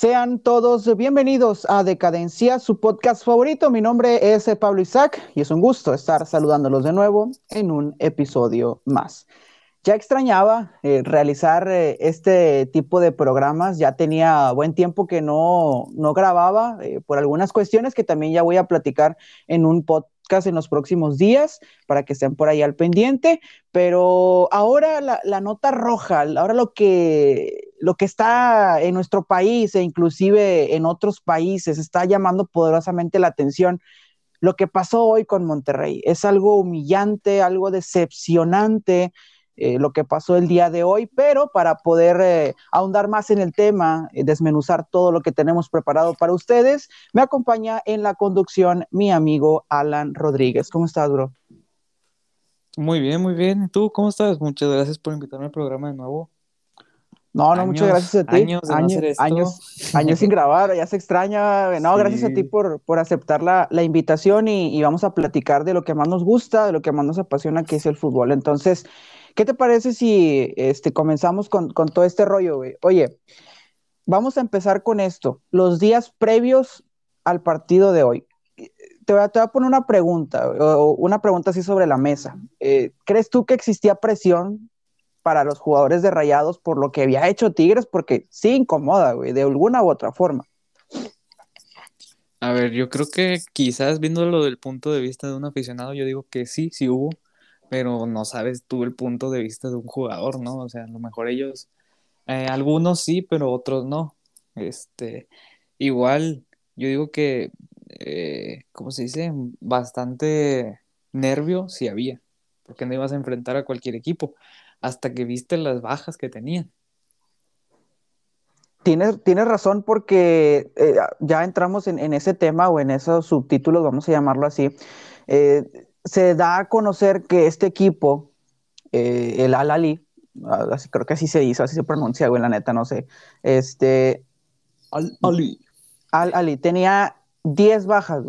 Sean todos bienvenidos a Decadencia, su podcast favorito. Mi nombre es Pablo Isaac y es un gusto estar saludándolos de nuevo en un episodio más. Ya extrañaba eh, realizar eh, este tipo de programas, ya tenía buen tiempo que no, no grababa eh, por algunas cuestiones que también ya voy a platicar en un podcast en los próximos días para que estén por ahí al pendiente, pero ahora la, la nota roja, ahora lo que, lo que está en nuestro país e inclusive en otros países está llamando poderosamente la atención lo que pasó hoy con Monterrey. Es algo humillante, algo decepcionante eh, lo que pasó el día de hoy, pero para poder eh, ahondar más en el tema, eh, desmenuzar todo lo que tenemos preparado para ustedes, me acompaña en la conducción mi amigo Alan Rodríguez. ¿Cómo estás, bro? Muy bien, muy bien. ¿Y tú cómo estás? Muchas gracias por invitarme al programa de nuevo. No, no, muchas gracias a ti. Años, años, años, sin grabar, ya se extraña. No, gracias a ti por, por aceptar la, la invitación y, y, vamos a platicar de lo que más nos gusta, de lo que más nos apasiona, que es el fútbol. Entonces, ¿Qué te parece si este, comenzamos con, con todo este rollo, güey? Oye, vamos a empezar con esto. Los días previos al partido de hoy. Te voy a, te voy a poner una pregunta, o una pregunta así sobre la mesa. Eh, ¿Crees tú que existía presión para los jugadores de Rayados por lo que había hecho Tigres? Porque sí incomoda, güey, de alguna u otra forma. A ver, yo creo que quizás viéndolo del punto de vista de un aficionado, yo digo que sí, sí hubo pero no sabes tú el punto de vista de un jugador, ¿no? O sea, a lo mejor ellos, eh, algunos sí, pero otros no. Este, igual, yo digo que, eh, ¿cómo se dice? Bastante nervio sí había, porque no ibas a enfrentar a cualquier equipo, hasta que viste las bajas que tenían. Tienes, tienes razón porque eh, ya entramos en, en, ese tema o en esos subtítulos, vamos a llamarlo así. Eh, se da a conocer que este equipo, eh, el Al-Ali, ah, creo que así se dice, así se pronuncia, güey, la neta, no sé. Este. Al-Ali. Al-Ali tenía 10 bajas,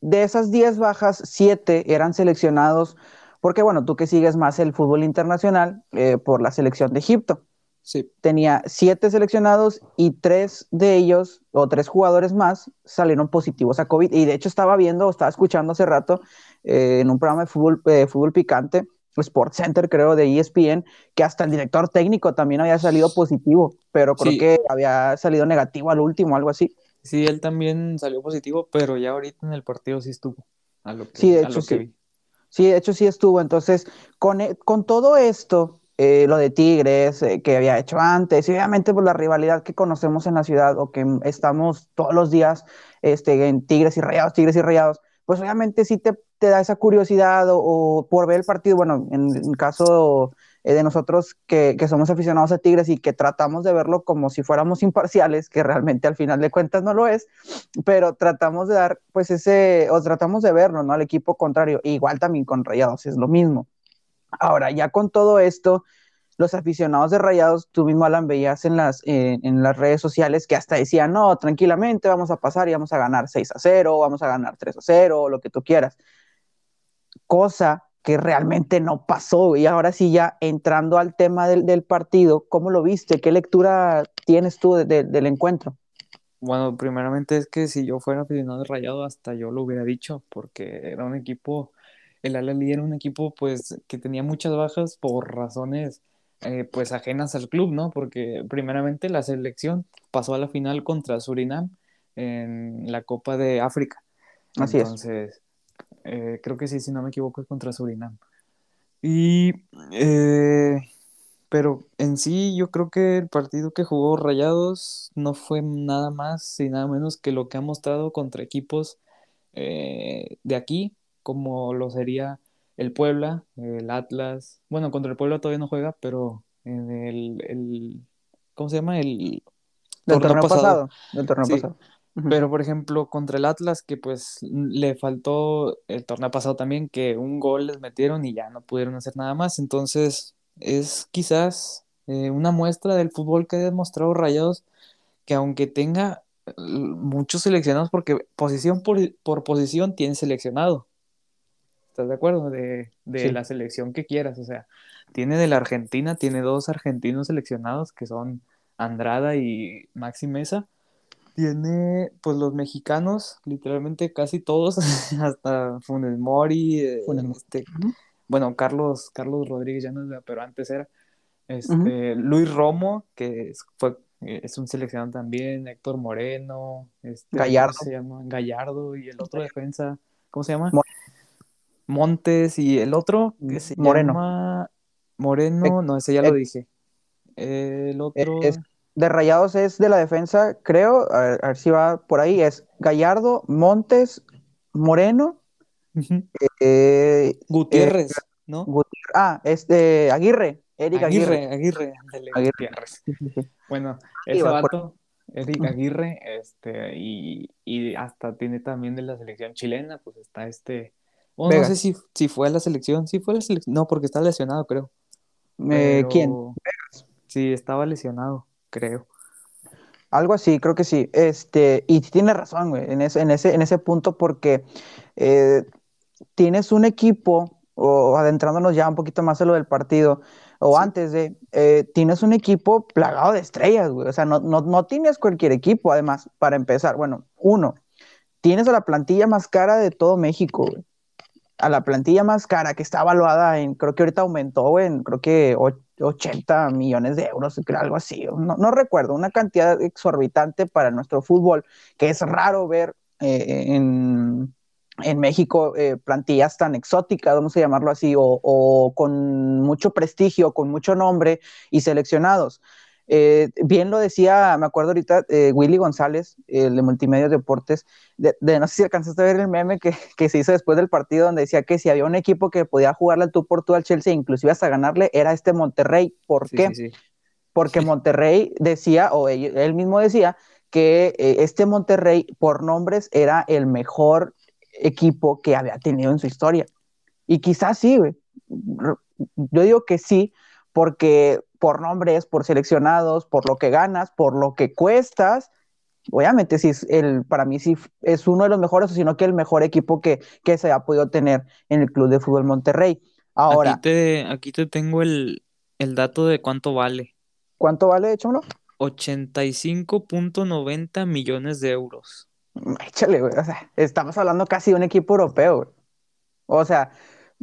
De esas 10 bajas, 7 eran seleccionados, porque bueno, tú que sigues más el fútbol internacional, eh, por la selección de Egipto. Sí. Tenía 7 seleccionados y 3 de ellos, o 3 jugadores más, salieron positivos a COVID. Y de hecho estaba viendo, estaba escuchando hace rato eh, en un programa de fútbol, eh, fútbol picante, Sports Center, creo, de ESPN, que hasta el director técnico también había salido positivo, pero creo que había salido negativo al último, algo así. Sí, él también salió positivo, pero ya ahorita en el partido sí estuvo. A lo que, sí, de hecho sí. Sí, de hecho sí estuvo. Entonces, con, e, con todo esto, eh, lo de Tigres que había hecho antes, y obviamente por la rivalidad que conocemos en la ciudad o que estamos todos los días este, en Tigres y Rayados, Tigres y Rayados, pues obviamente sí te, te da esa curiosidad o, por ver el partido, bueno, en, caso eh, de nosotros que, que, somos aficionados a Tigres y que tratamos de verlo como si fuéramos imparciales, que realmente al final de cuentas no lo es, pero tratamos de dar pues ese, o tratamos de verlo, ¿no? Al equipo contrario, igual también con Rayados es lo mismo. Ahora, ya con todo esto, los aficionados de Rayados, tú mismo, Alan, veías en las, eh, en las redes sociales que hasta decían, no, tranquilamente, vamos a pasar y vamos a ganar 6 a 0, vamos a ganar 3 a 0, lo que tú quieras. Cosa que realmente no pasó. Y ahora sí, ya entrando al tema del, del partido, ¿cómo lo viste? ¿Qué lectura tienes tú de, de, del encuentro? Bueno, primeramente es que si yo fuera aficionado de Rayado, hasta yo lo hubiera dicho, porque era un equipo, el Alali era un equipo pues que tenía muchas bajas por razones eh, pues ajenas al club, ¿no? Porque primeramente la selección pasó a la final contra Surinam en la Copa de África. Así Entonces, eh, creo que sí, si no me equivoco, es contra Surinam. Y, eh, pero en sí, yo creo que el partido que jugó Rayados no fue nada más y nada menos que lo que ha mostrado contra equipos de aquí, como lo sería el Puebla, el Atlas, bueno, contra el Puebla todavía no juega, pero en el, el ¿cómo se llama? El del torneo, pasado. Del torneo pasado. Pero, por ejemplo, contra el Atlas, que pues le faltó el torneo pasado también, que un gol les metieron y ya no pudieron hacer nada más. Entonces, es quizás eh, una muestra del fútbol que ha demostrado Rayados, que aunque tenga eh, muchos seleccionados, porque posición por, por posición tiene seleccionado. ¿Estás de acuerdo? De, de la selección que quieras. O sea, tiene de la Argentina, tiene dos argentinos seleccionados que son Andrada y Maxi Mesa. Tiene, pues los mexicanos, literalmente casi todos, hasta Funes Mori, eh, este, bueno, Carlos, Carlos Rodríguez ya no es, pero antes era, este, Luis Romo, que es, fue, es un seleccionado también, Héctor Moreno, este, Gallardo. se llama? Gallardo, y el otro defensa, ¿cómo se llama? Montes, y el otro que se Moreno. llama Moreno, no, ese ya lo dije. El otro de Rayados es de la defensa, creo, a ver, si va por ahí, es Gallardo, Montes, Moreno, eh, Gutiérrez, ¿no? ah, este, Aguirre, Eric Aguirre. Aguirre, Aguirre, Gutiérrez. Bueno, ese vato, Eric Aguirre, este, y, y, hasta tiene también de la selección chilena, pues está este, no sé si, si fue a la selección, sí fue a la selección, no, porque está lesionado, creo. Eh, ¿Quién? Sí, estaba lesionado creo. Algo así, creo que sí. Este, y tiene razón, güey, en ese, en ese, en ese punto, porque eh, tienes un equipo, o adentrándonos ya un poquito más en lo del partido, o antes de, eh, tienes un equipo plagado de estrellas, güey. O sea, no, no, no tienes cualquier equipo, además, para empezar. Bueno, uno, tienes a la plantilla más cara de todo México, güey a la plantilla más cara que está evaluada en, creo que ahorita aumentó en, creo que 80 millones de euros, algo así, no, no recuerdo, una cantidad exorbitante para nuestro fútbol, que es raro ver eh, en, en, México eh, plantillas tan exóticas, vamos a llamarlo así, o con mucho prestigio, con mucho nombre y seleccionados. Eh, bien lo decía, me acuerdo ahorita, eh, Willy González, el de Multimedia Deportes, de, no sé si alcanzaste a ver el meme que, que, se hizo después del partido, donde decía que si había un equipo que podía jugarle tú por tú al Chelsea, inclusive hasta ganarle, era este Monterrey. ¿Por qué? Porque Monterrey decía, o él, mismo decía, que eh, este Monterrey, por nombres, era el mejor equipo que había tenido en su historia. Y quizás sí, güey. Yo digo que sí, porque por nombres, por seleccionados, por lo que ganas, por lo que cuestas, obviamente sí es el, para mí sí es uno de los mejores, sino que el mejor equipo que, que se ha podido tener en el Club de Fútbol Monterrey. Ahora. Aquí te, aquí te tengo el, el dato de cuánto vale. ¿Cuánto vale, échamelo? 85.90 millones de euros. Échale, güey. O sea, estamos hablando casi de un equipo europeo, güey. O sea,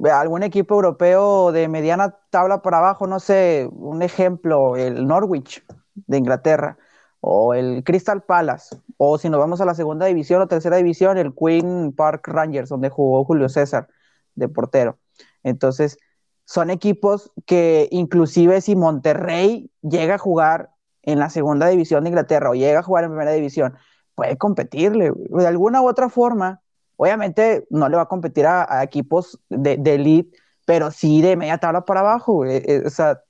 algún equipo europeo de mediana tabla para abajo, no sé, un ejemplo, el Norwich de Inglaterra o el Crystal Palace, o si nos vamos a la segunda división o tercera división, el Queen Park Rangers, donde jugó Julio César de portero. Entonces, son equipos que inclusive si Monterrey llega a jugar en la segunda división de Inglaterra o llega a jugar en primera división, puede competirle. De alguna u otra forma, Obviamente no le va a competir a, equipos de, de, elite, pero sí de media tabla para abajo. Eh, o sea,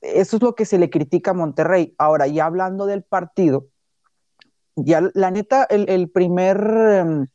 eso es lo que se le critica a Monterrey. Ahora, ya hablando del partido, ya la neta, el, primer, em,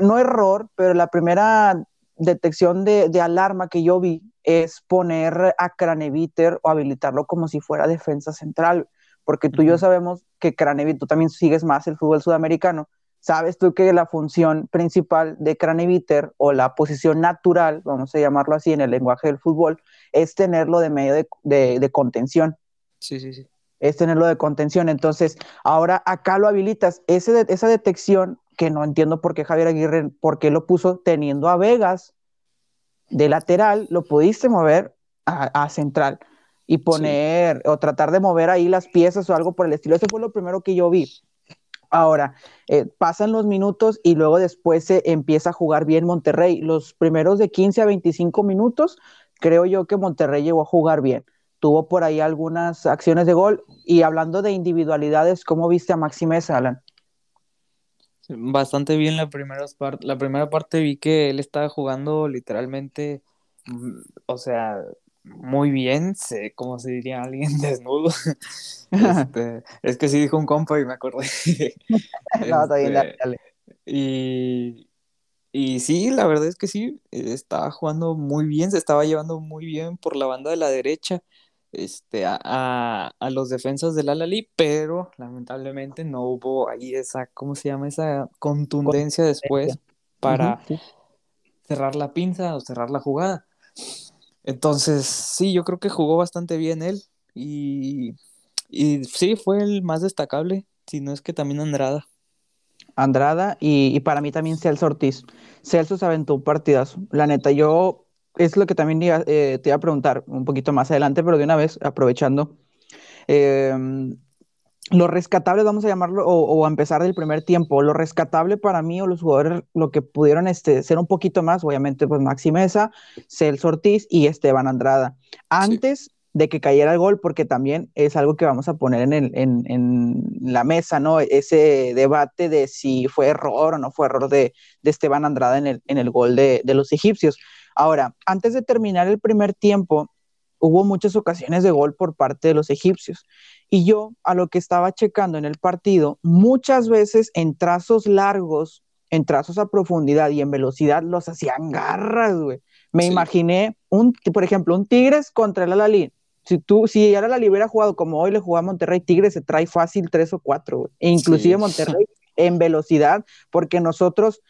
no error, pero la primera detección de, de, alarma que yo vi es poner a Craneviter o habilitarlo como si fuera defensa central, porque tú y yo sabemos que Craneviter, tú también sigues más el fútbol sudamericano, sabes tú que la función principal de Craneviter o la posición natural, vamos a llamarlo así en el lenguaje del fútbol, es tenerlo de medio de, contención. Sí, sí, sí. Es tenerlo de contención. Entonces, ahora acá lo habilitas. Ese esa detección, que no entiendo por qué Javier Aguirre, por qué lo puso teniendo a Vegas de lateral, lo pudiste mover a, central y poner o tratar de mover ahí las piezas o algo por el estilo. Eso fue lo primero que yo vi. Ahora, eh, pasan los minutos y luego después se empieza a jugar bien Monterrey. Los primeros de 15 a 25 minutos, creo yo que Monterrey llegó a jugar bien. Tuvo por ahí algunas acciones de gol. Y hablando de individualidades, ¿cómo viste a Maxi Alan? Bastante bien la primera, la primera parte. Vi que él estaba jugando literalmente, mm, o sea, muy bien, sé cómo se diría alguien desnudo. Este, es que sí dijo un compa y me acordé. no, está bien, este, dale, Y, y sí, la verdad es que sí, estaba jugando muy bien, se estaba llevando muy bien por la banda de la derecha este, a, a, los defensas del Alali, pero lamentablemente no hubo ahí esa, ¿cómo se llama? Esa contundencia después para cerrar la pinza o cerrar la jugada. Entonces, sí, yo creo que jugó bastante bien él y, y sí, fue el más destacable si no es que también Andrada. Andrada y, para mí también Celso Ortiz. Celso se aventó un partidazo. La neta, yo es lo que también eh, te iba a preguntar un poquito más adelante, pero de una vez, aprovechando. Em, lo rescatable, vamos a llamarlo, o, a empezar del primer tiempo, lo rescatable para mí o los jugadores, lo que pudieron este, ser un poquito más, obviamente, pues Maxi Mesa, Celso Ortiz y Esteban Andrada. Antes de que cayera el gol, porque también es algo que vamos a poner en, el, en, la mesa, ¿no? Ese debate de si fue error o no fue error de, Esteban Andrada en el, en el gol de, de los egipcios. Ahora, antes de terminar el primer tiempo, hubo muchas ocasiones de gol por parte de los egipcios. Y yo, a lo que estaba checando en el partido, muchas veces en trazos largos, en trazos a profundidad y en velocidad, los hacían garras, güey. Me imaginé, un, por ejemplo, un Tigres contra el Alalí si tú, si ahora la hubiera jugado como hoy le jugaba a Monterrey, Tigres se trae fácil tres o cuatro, e inclusive Monterrey en velocidad, porque nosotros,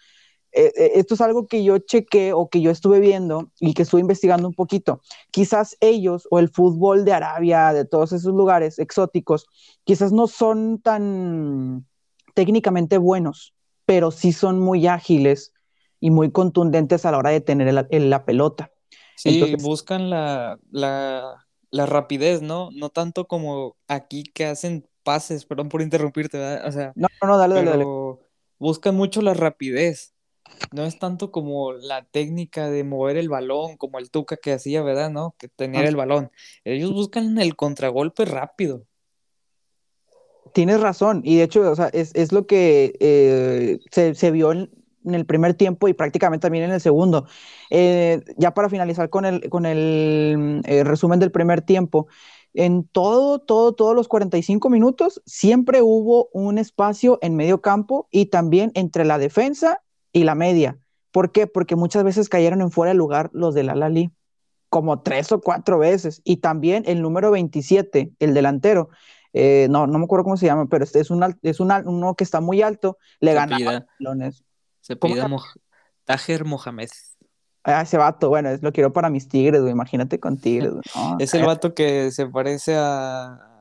eh, eh, esto es algo que yo chequé o que yo estuve viendo y que estuve investigando un poquito. Quizás ellos o el fútbol de Arabia, de todos esos lugares exóticos, quizás no son tan técnicamente buenos, pero sí son muy ágiles y muy contundentes a la hora de tener la pelota. Sí, buscan la, la rapidez, ¿no? No tanto como aquí que hacen pases, perdón por interrumpirte, ¿verdad? O sea, no, no, dale, dale, dale. Buscan mucho la rapidez. No es tanto como la técnica de mover el balón, como el Tuca que hacía, ¿verdad? ¿No? Que tenía el balón. Ellos buscan el contragolpe rápido. Tienes razón, y de hecho, o sea, es, lo que eh, se, se, vio en, en el primer tiempo y prácticamente también en el segundo. Eh, ya para finalizar con el, con el eh, resumen del primer tiempo, en todo, todo, todos los 45 minutos siempre hubo un espacio en medio campo y también entre la defensa y la media. ¿Por qué? Porque muchas veces cayeron en fuera de lugar los del Alali, como tres o cuatro veces. Y también el número 27, el delantero, eh, no, no me acuerdo cómo se llama, pero este es, un, es uno que está muy alto, le gana balones. Se pide Tajer Mohamed. Ah, ese vato, bueno, lo quiero para mis tigres, güey. Imagínate con tigres, es el vato que se parece a,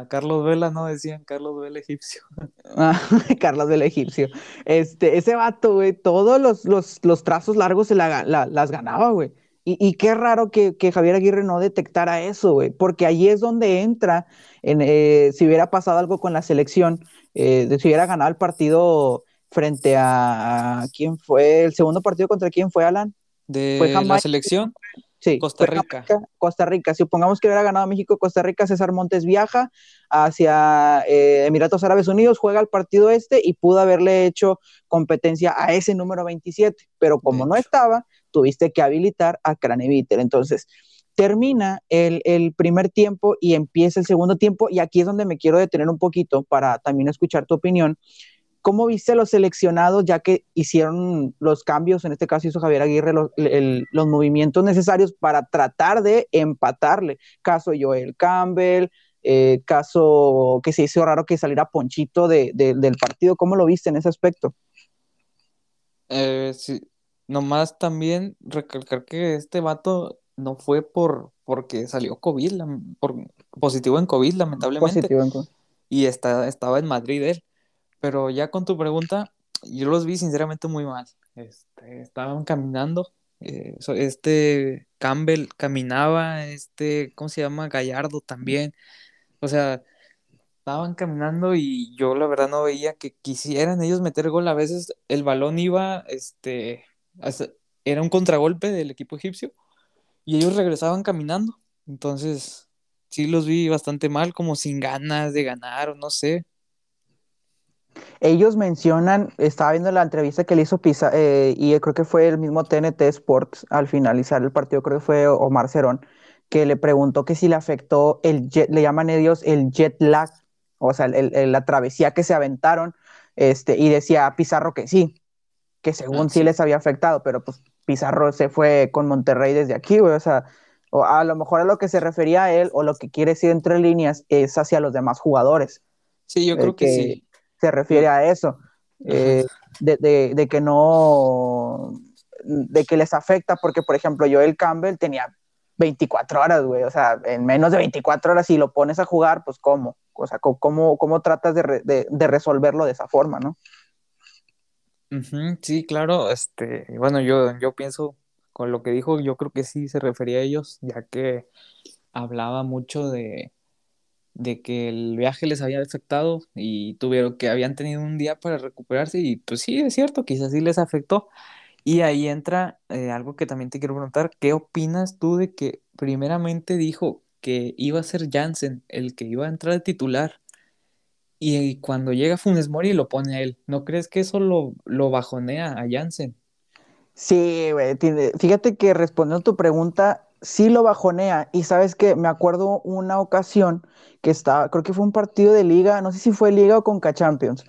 a Carlos Vela, ¿no? Decían Carlos Vela egipcio. Ah, Carlos Vela egipcio. Este, ese vato, güey, todos los, los, trazos largos se las ganaba, güey. Y, qué raro que, Javier Aguirre no detectara eso, güey, porque ahí es donde entra, en, eh, si hubiera pasado algo con la selección, eh, si hubiera ganado el partido frente a, quién fue el segundo partido contra quién fue Alan de la selección sí Costa Rica. Costa Rica si supongamos que hubiera ganado México Costa Rica César Montes viaja hacia eh, Emiratos Árabes Unidos juega el partido este y pudo haberle hecho competencia a ese número 27 pero como no estaba tuviste que habilitar a Craneviter entonces termina el, el, primer tiempo y empieza el segundo tiempo. Y aquí es donde me quiero detener un poquito para también escuchar tu opinión ¿Cómo viste los seleccionados ya que hicieron los cambios, en este caso hizo Javier Aguirre los, movimientos necesarios para tratar de empatarle? Caso Joel Campbell, eh, caso que se hizo raro que saliera Ponchito del partido. ¿Cómo lo viste en ese aspecto? Eh, sí, nomás también recalcar que este vato no fue por porque salió COVID, por, positivo en COVID, lamentablemente. Positivo en COVID. Y está, estaba en Madrid él. Pero ya con tu pregunta, yo los vi sinceramente muy mal. Este, estaban caminando. Eh, este Campbell caminaba, este, ¿cómo se llama? Gallardo también. O sea, estaban caminando y yo la verdad no veía que quisieran ellos meter gol. A veces el balón iba, este, era un contragolpe del equipo egipcio y ellos regresaban caminando. Entonces, sí los vi bastante mal, como sin ganas de ganar o no sé. Ellos mencionan, estaba viendo la entrevista que le hizo Pisa, eh, y creo que fue el mismo TNT Sports al finalizar el partido, creo que fue Omar Cerón, que le preguntó que si le afectó el jet, le llaman ellos el jet lag, o sea, la travesía que se aventaron, este, y decía Pizarro que sí, que según ah, sí. les había afectado, pero pues Pizarro se fue con Monterrey desde aquí, o sea, a lo mejor a lo que se refería a él o lo que quiere decir entre líneas es hacia los demás jugadores. Sí, yo creo que sí se refiere a eso, eh, de, que no, de que les afecta, porque por ejemplo Joel Campbell tenía 24 horas, güey. O sea, en menos de 24 horas, si lo pones a jugar, pues cómo. O sea, cómo, cómo tratas de, de, resolverlo de esa forma, ¿no? sí, claro. Este, bueno, yo, yo pienso con lo que dijo, yo creo que sí se refería a ellos, ya que hablaba mucho de, de que el viaje les había afectado y tuvieron que habían tenido un día para recuperarse y pues sí, es cierto, quizás sí les afectó. Y ahí entra eh, algo que también te quiero preguntar, ¿qué opinas tú de que primeramente dijo que iba a ser Jansen el que iba a entrar de titular y, cuando llega Funes Mori lo pone a él? ¿No crees que eso lo, lo bajonea a Jansen? Sí, güey, fíjate que respondiendo a tu pregunta, sí lo bajonea. Y sabes que me acuerdo una ocasión que estaba, creo que fue un partido de liga, no sé si fue liga o Conca Champions,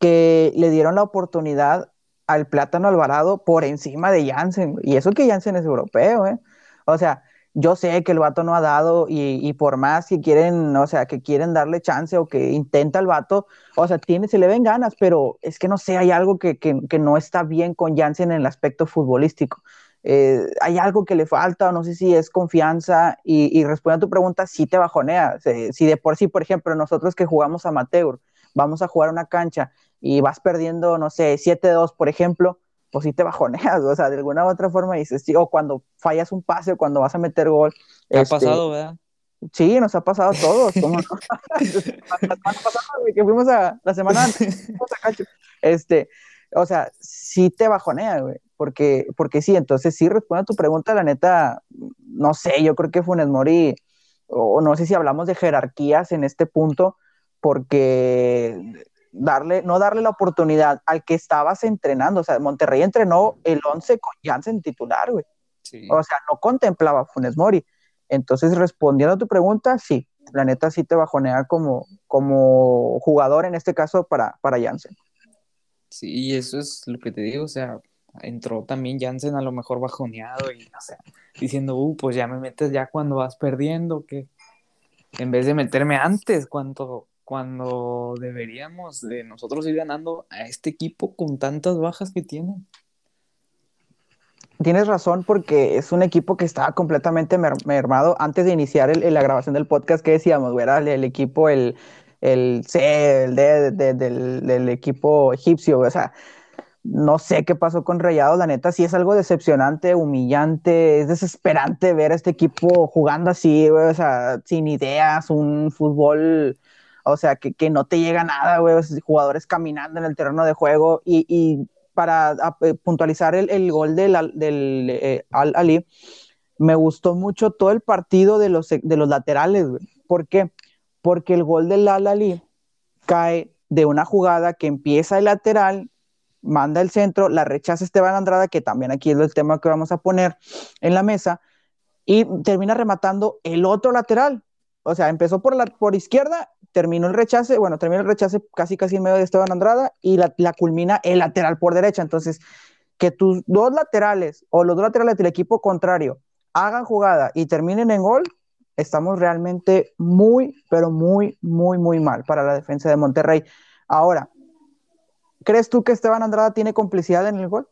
que le dieron la oportunidad al Plátano Alvarado por encima de Jansen. Y eso que Jansen es europeo, ¿eh? O sea, yo sé que el vato no ha dado y, por más que quieren, o sea, que quieren darle chance o que intenta el vato, o sea, tiene, se le ven ganas, pero es que no sé, hay algo que, que, que no está bien con Jansen en el aspecto futbolístico. Eh, hay algo que le falta, o no sé si es confianza, y, y a tu pregunta, sí te bajonea. Si de por sí, por ejemplo, nosotros que jugamos amateur, vamos a jugar una cancha y vas perdiendo, no sé, 7-2, por ejemplo, pues sí te bajoneas, o sea, de alguna u otra forma dices, sí, o cuando fallas un pase o cuando vas a meter gol. ¿Te ha este, pasado, verdad? Sí, nos ha pasado a todos. ¿cómo no? la semana pasada, que fuimos a, la semana antes, fuimos a cancha. Este, o sea, sí te bajonea, güey porque, porque sí, entonces sí responde a tu pregunta, la neta, no sé, yo creo que Funes Mori, o no sé si hablamos de jerarquías en este punto, porque darle, no darle la oportunidad al que estabas entrenando, o sea, Monterrey entrenó el 11 con Jansen titular, güey. O sea, no contemplaba a Funes Mori. Entonces, respondiendo a tu pregunta, sí, la neta sí te bajonea como, como jugador, en este caso, para, para Jansen. Sí, eso es lo que te digo, o sea, entró también Jansen a lo mejor bajoneado y, o sea, diciendo, uh, pues ya me metes ya cuando vas perdiendo, que en vez de meterme antes, cuando, cuando deberíamos de nosotros ir ganando a este equipo con tantas bajas que tiene. Tienes razón porque es un equipo que estaba completamente mermado antes de iniciar la grabación del podcast que decíamos, era el, equipo, el, el C, el D del, del equipo egipcio, o sea, no sé qué pasó con Rayados, la neta, sí es algo decepcionante, humillante, es desesperante ver a este equipo jugando así, o sea, sin ideas, un fútbol, o sea, que, no te llega nada, güey, jugadores caminando en el terreno de juego y, para eh, puntualizar el, gol del, del eh, Al Ali, me gustó mucho todo el partido de los, de los laterales, güey. ¿Por qué? Porque el gol del Al Ali cae de una jugada que empieza el lateral manda el centro, la rechaza Esteban Andrada, que también aquí es el tema que vamos a poner en la mesa, y termina rematando el otro lateral. O sea, empezó por, la, por izquierda, terminó el rechace, bueno, terminó el rechace casi casi en medio de Esteban Andrada y la, culmina el lateral por derecha. Entonces, que tus dos laterales o los dos laterales del equipo contrario hagan jugada y terminen en gol, estamos realmente muy, pero muy, muy, muy mal para la defensa de Monterrey. Ahora, ¿Crees tú que Esteban Andrada tiene complicidad en el gol?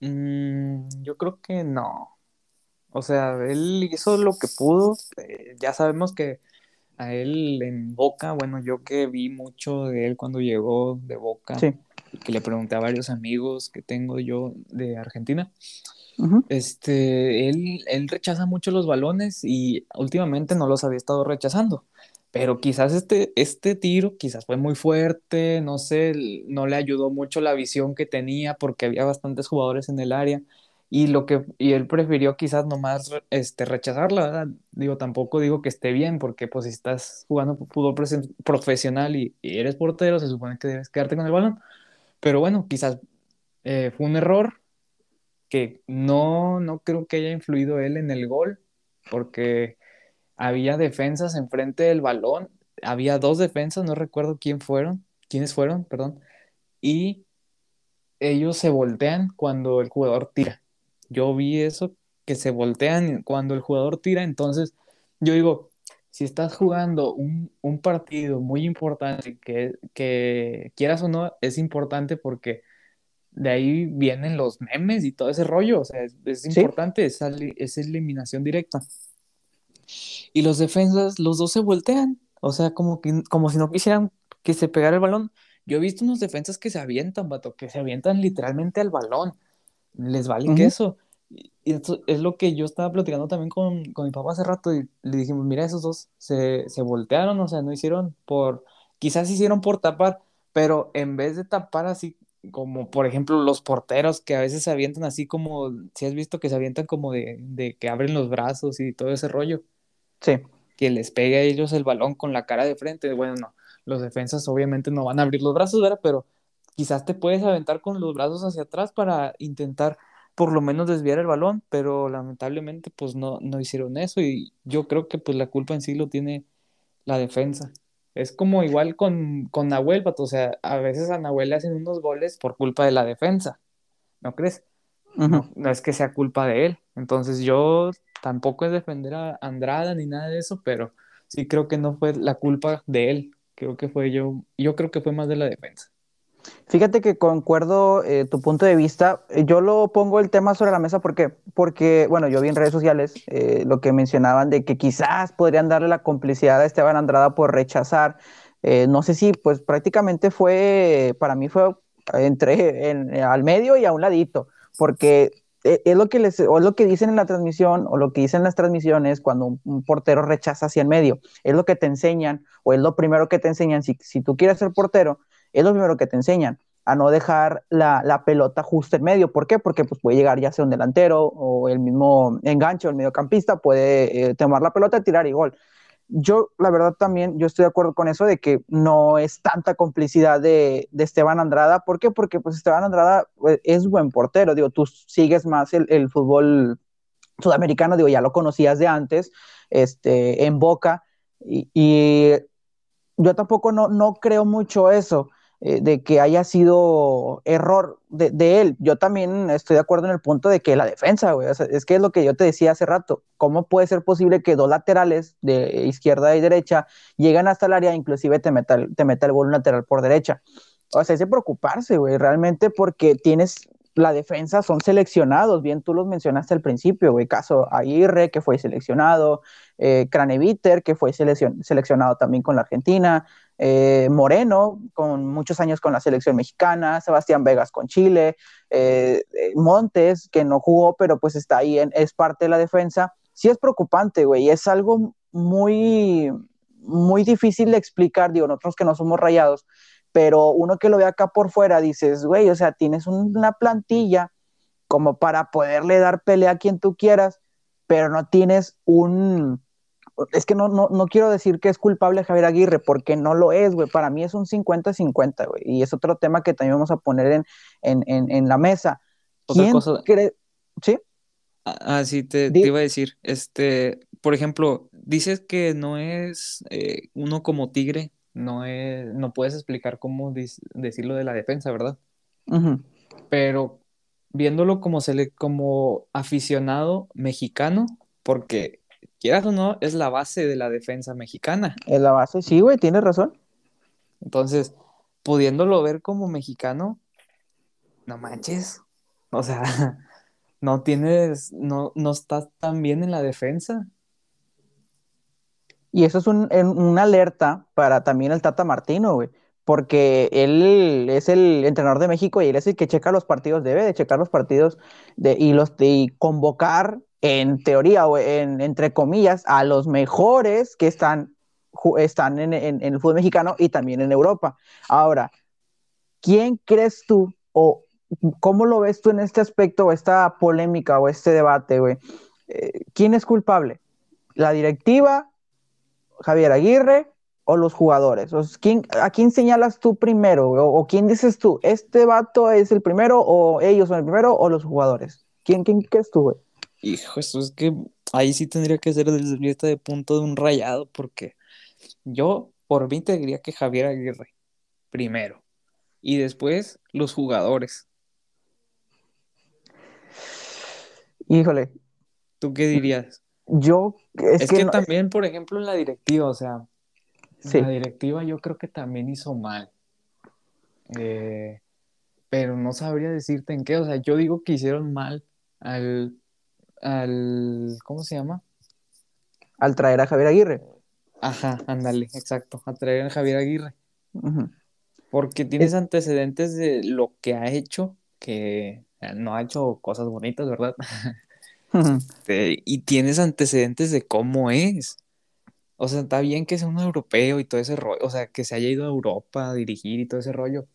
Mm, yo creo que no. O sea, él hizo lo que pudo. Eh, ya sabemos que a él en Boca, bueno, yo que vi mucho de él cuando llegó de Boca, que le pregunté a varios amigos que tengo yo de Argentina, este, él, él rechaza mucho los balones y últimamente no los había estado rechazando pero quizás este, este tiro quizás fue muy fuerte, no sé, no le ayudó mucho la visión que tenía porque había bastantes jugadores en el área y lo que y él prefirió quizás nomás este rechazarla, ¿verdad? Digo, tampoco digo que esté bien porque pues si estás jugando fútbol profesional y, eres portero, se supone que debes quedarte con el balón. Pero bueno, quizás eh, fue un error que no no creo que haya influido él en el gol porque había defensas enfrente del balón, había dos defensas, no recuerdo quién fueron, quiénes fueron, perdón, y ellos se voltean cuando el jugador tira. Yo vi eso, que se voltean cuando el jugador tira, entonces yo digo, si estás jugando un, partido muy importante, que, que quieras o no, es importante porque de ahí vienen los memes y todo ese rollo, o sea, es, importante esa, esa eliminación directa. Y los defensas, los dos se voltean, o sea, como, que, como si no quisieran que se pegara el balón. Yo he visto unos defensas que se avientan, vato, que se avientan literalmente al balón. Les vale que eso. Y esto es lo que yo estaba platicando también con, con, mi papá hace rato y le dijimos, mira, esos dos se, se voltearon, o sea, no hicieron por, quizás hicieron por tapar, pero en vez de tapar así como por ejemplo los porteros que a veces se avientan así como, si has visto que se avientan como de, de, que abren los brazos y todo ese rollo. Sí. Que les pegue a ellos el balón con la cara de frente. Bueno, no, los defensas obviamente no van a abrir los brazos, ¿verdad? Pero quizás te puedes aventar con los brazos hacia atrás para intentar por lo menos desviar el balón, pero lamentablemente pues no, no hicieron eso y yo creo que pues la culpa en sí lo tiene la defensa. Es como igual con, con Nahuel, o sea, a veces a Nahuel le hacen unos goles por culpa de la defensa, ¿no crees? no, no, es que sea culpa de él. Entonces yo tampoco es defender a Andrada ni nada de eso, pero sí creo que no fue la culpa de él creo que fue yo, yo creo que fue más de la defensa. Fíjate que concuerdo eh, tu punto de vista. Eh, yo lo pongo el tema sobre la mesa porque, porque bueno, yo vi en redes sociales eh, lo que mencionaban de que quizás podrían darle la complicidad a Esteban Andrada por rechazar. no sé si, pues prácticamente fue, para mí fue entre en, al medio y a un ladito, porque es lo que les, o es lo que dicen en la transmisión, o lo que dicen las transmisiones cuando un, portero rechaza hacia el medio. Es lo que te enseñan, o es lo primero que te enseñan. Si, si tú quieres ser portero, es lo primero que te enseñan, a no dejar la, la pelota justo en medio. ¿Por qué? Porque pues, puede llegar ya sea un delantero, o el mismo enganche, o el mediocampista, puede eh, tomar la pelota, tirar y gol yo, la verdad, también, yo estoy de acuerdo con eso de que no es tanta complicidad de, Esteban Andrada. ¿Por qué? Porque pues Esteban Andrada pues, es buen portero. Digo, tú sigues más el, fútbol sudamericano, digo, ya lo conocías de antes, este, en Boca, y, y yo tampoco no, no creo mucho eso. Eh, de que haya sido error de, él. Yo también estoy de acuerdo en el punto de que la defensa, güey, es que es lo que yo te decía hace rato, ¿cómo puede ser posible que dos laterales de izquierda y derecha lleguen hasta el área, inclusive te meta, te meta el gol lateral por derecha? O sea, es de preocuparse, güey, realmente porque tienes la defensa son seleccionados, bien tú los mencionaste al principio, güey, caso Aguirre, que fue seleccionado, eh, Craneviter, que fue seleccionado también con la Argentina, eh, Moreno, con muchos años con la selección mexicana, Sebastián Vegas con Chile, eh, eh, Montes, que no jugó, pero pues está ahí, es parte de la defensa. Sí es preocupante, güey, es algo muy, muy difícil de explicar, digo, nosotros que no somos rayados, pero uno que lo ve acá por fuera, dices, güey, o sea, tienes una plantilla como para poderle dar pelea a quien tú quieras, pero no tienes un, es que no, no, no quiero decir que es culpable Javier Aguirre, porque no lo es, güey. Para mí es un 50-50, güey. Y es otro tema que también vamos a poner en, la mesa. ¿Quién cree? ¿Sí? Ah, ah sí, te, iba a decir. Este, por ejemplo, dices que no es eh, uno como Tigre, no es, no puedes explicar cómo decirlo de la defensa, ¿verdad? Pero viéndolo como, se le, como aficionado mexicano, porque quieras o no, es la base de la defensa mexicana. Es la base, sí, güey, tienes razón. Entonces, pudiéndolo ver como mexicano, no manches. O sea, no tienes, no, no estás tan bien en la defensa. Y eso es un, una alerta para también el Tata Martino, güey. Porque él es el entrenador de México y él es el que checa los partidos, debe de checar los partidos de, y los de convocar en teoría o en, entre comillas, a los mejores que están, están en, el fútbol mexicano y también en Europa. Ahora, ¿quién crees tú o cómo lo ves tú en este aspecto o esta polémica o este debate, güey? Eh, ¿Quién es culpable? ¿La directiva, Javier Aguirre o los jugadores? ¿A quién señalas tú primero? O, quién dices tú? ¿Este vato es el primero o ellos son el primero o los jugadores? ¿Quién, quién crees tú, güey? Hijo, eso es que ahí sí tendría que ser desde vista de punto de un rayado, porque yo por mí te diría que Javier Aguirre, primero, y después los jugadores. Híjole. ¿Tú qué dirías? Yo es, que, también, por ejemplo, en la directiva, o sea, la directiva yo creo que también hizo mal. Eh, pero no sabría decirte en qué. O sea, yo digo que hicieron mal al, al, ¿cómo se llama? Al traer a Javier Aguirre. Ajá, ándale, exacto, a traer a Javier Aguirre. Porque tienes antecedentes de lo que ha hecho, que no ha hecho cosas bonitas, ¿verdad? Este, y tienes antecedentes de cómo es. O sea, está bien que sea un europeo y todo ese rollo, o sea, que se haya ido a Europa a dirigir y todo ese rollo,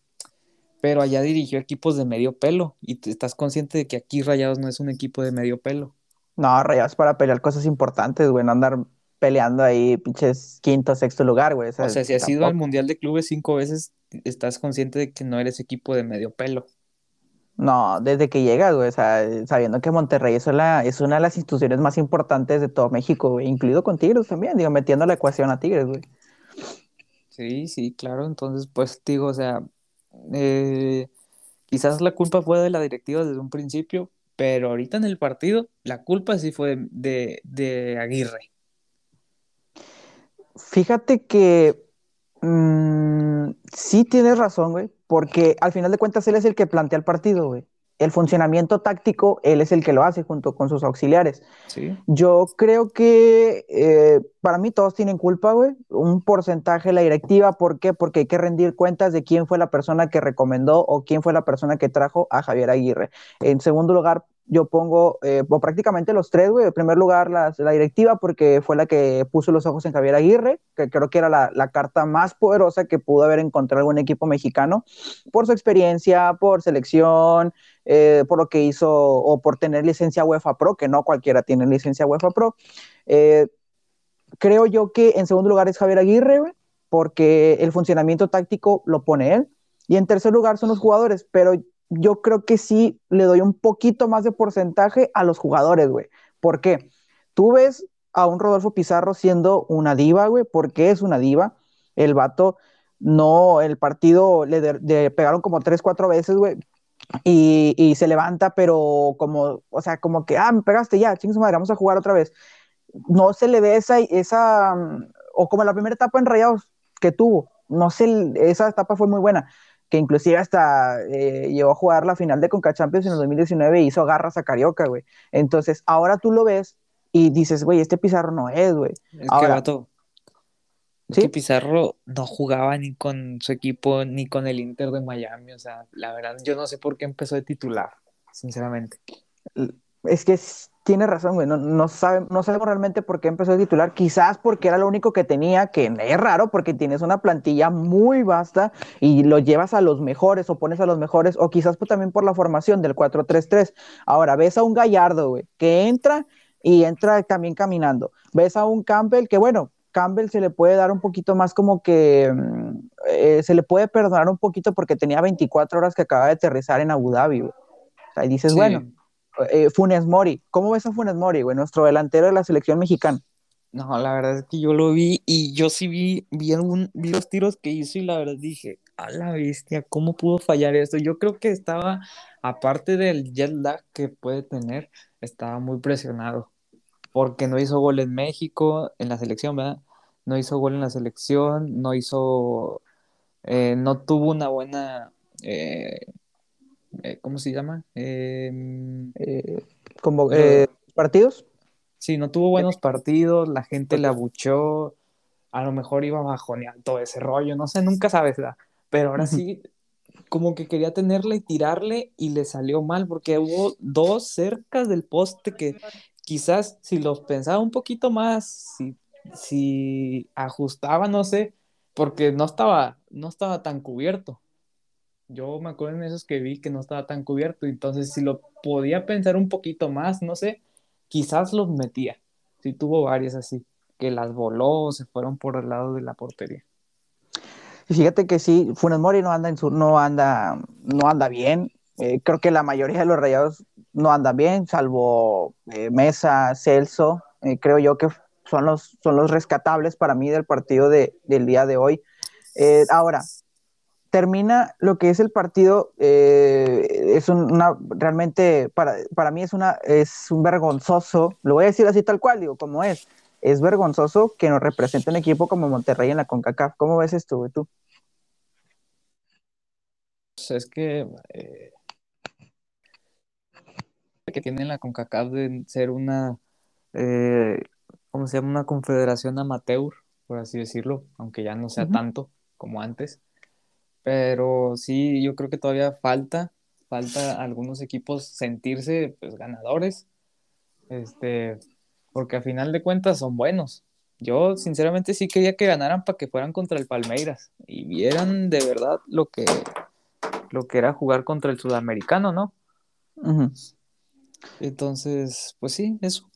pero allá dirigió equipos de medio pelo y estás consciente de que aquí Rayados no es un equipo de medio pelo. No, Rayados para pelear cosas importantes, güey, no andar peleando ahí pinches quinto, sexto lugar, güey. O sea, si has ido al Mundial de Clubes cinco veces, estás consciente de que no eres equipo de medio pelo. No, desde que llegas, güey, o sea, sabiendo que Monterrey es, la, es una de las instituciones más importantes de todo México, güey, incluido con Tigres también, digo, metiendo la ecuación a Tigres, güey. Sí, sí, claro, entonces, pues, digo, o sea, eh, quizás la culpa fue de la directiva desde un principio, pero ahorita en el partido, la culpa sí fue de, de Aguirre. Fíjate que mmm, sí tienes razón, güey, porque al final de cuentas él es el que plantea el partido, güey. El funcionamiento táctico, él es el que lo hace junto con sus auxiliares. Sí. Yo creo que eh, para mí todos tienen culpa, güey. Un porcentaje de la directiva, ¿por qué? Porque hay que rendir cuentas de quién fue la persona que recomendó o quién fue la persona que trajo a Javier Aguirre. En segundo lugar, yo pongo eh, prácticamente los tres, güey. En primer lugar, la, directiva, porque fue la que puso los ojos en Javier Aguirre, que creo que era la, la, carta más poderosa que pudo haber encontrado algún equipo mexicano, por su experiencia, por selección, eh, por lo que hizo, o por tener licencia UEFA Pro, que no cualquiera tiene licencia UEFA Pro. Eh, creo yo que en segundo lugar es Javier Aguirre, güey, porque el funcionamiento táctico lo pone él. Y en tercer lugar son los jugadores, pero yo creo que sí le doy un poquito más de porcentaje a los jugadores, güey. ¿Por qué? Tú ves a un Rodolfo Pizarro siendo una diva, güey, porque es una diva. El vato, no, el partido le, le pegaron como tres, cuatro veces, güey, y, y, se levanta, pero como, o sea, como que, ah, me pegaste ya, chingos madre, vamos a jugar otra vez. No se le ve esa, esa, o como la primera etapa en Rayados que tuvo, no sé, esa etapa fue muy buena que inclusive hasta eh, llegó a jugar la final de Conca Champions en el 2019 e hizo garras a Carioca, güey. Entonces, ahora tú lo ves y dices, güey, este Pizarro no es, güey. Es ahora, que vato, ¿sí? que Pizarro no jugaba ni con su equipo ni con el Inter de Miami, o sea, la verdad, yo no sé por qué empezó de titular, sinceramente. Es que tiene razón, güey. No, no, sabe, no sabemos realmente por qué empezó a titular. Quizás porque era lo único que tenía, que es raro porque tienes una plantilla muy vasta y lo llevas a los mejores o pones a los mejores, o quizás pues, también por la formación del 4-3-3. Ahora, ves a un Gallardo, güey, que entra y entra también caminando. Ves a un Campbell que, bueno, Campbell se le puede dar un poquito más como que eh, se le puede perdonar un poquito porque tenía 24 horas que acaba de aterrizar en Abu Dhabi, güey. O sea, y dices, sí. bueno eh, Funes Mori. ¿Cómo ves a Funes Mori? Nuestro delantero de la selección mexicana. No, la verdad es que yo lo vi y yo sí vi, vi, algún, vi los tiros que hizo y la verdad dije, a la bestia, ¿cómo pudo fallar esto? Yo creo que estaba, aparte del jet lag que puede tener, estaba muy presionado porque no hizo gol en México, en la selección, ¿verdad? No hizo gol en la selección, no hizo, eh, no tuvo una buena eh, eh, ¿cómo se llama? Em, eh, como eh, partidos. Sí, no tuvo buenos partidos, la gente le abuchó, a lo mejor iba bajoneando todo ese rollo, no sé, nunca sabes, ¿verdad? Pero ahora sí, como que quería tenerle y tirarle y le salió mal porque hubo dos cercas del poste que quizás si los pensaba un poquito más, si, si ajustaba, no sé, porque no estaba, no estaba tan cubierto. Yo me acuerdo en esos que vi que no estaba tan cubierto, entonces si lo podía pensar un poquito más, no sé, quizás los metía. Sí tuvo varias así, que las voló, se fueron por el lado de la portería. Fíjate que sí, Funes Mori no anda en su, no anda, no anda bien. Eh, creo que la mayoría de los rayados no andan bien, salvo eh, Mesa, Celso. Eh, creo yo que son los, son los rescatables para mí del partido de, del día de hoy. Ahora, termina lo que es el partido, eh, es una, realmente, para, para mí es, una, es un vergonzoso, lo voy a decir así tal cual, digo, como es, es vergonzoso que nos represente un equipo como Monterrey en la CONCACAF. ¿Cómo ves esto, tú? pues, es que eh, que tiene la CONCACAF de ser una, eh, ¿cómo se llama? Una confederación amateur, por así decirlo, aunque ya no sea tanto como antes. Pero sí, yo creo que todavía falta, falta algunos equipos sentirse pues, ganadores, este, porque a final de cuentas son buenos. Yo sinceramente sí quería que ganaran para que fueran contra el Palmeiras y vieran de verdad lo que, lo que era jugar contra el sudamericano, ¿no? Entonces, pues sí, eso.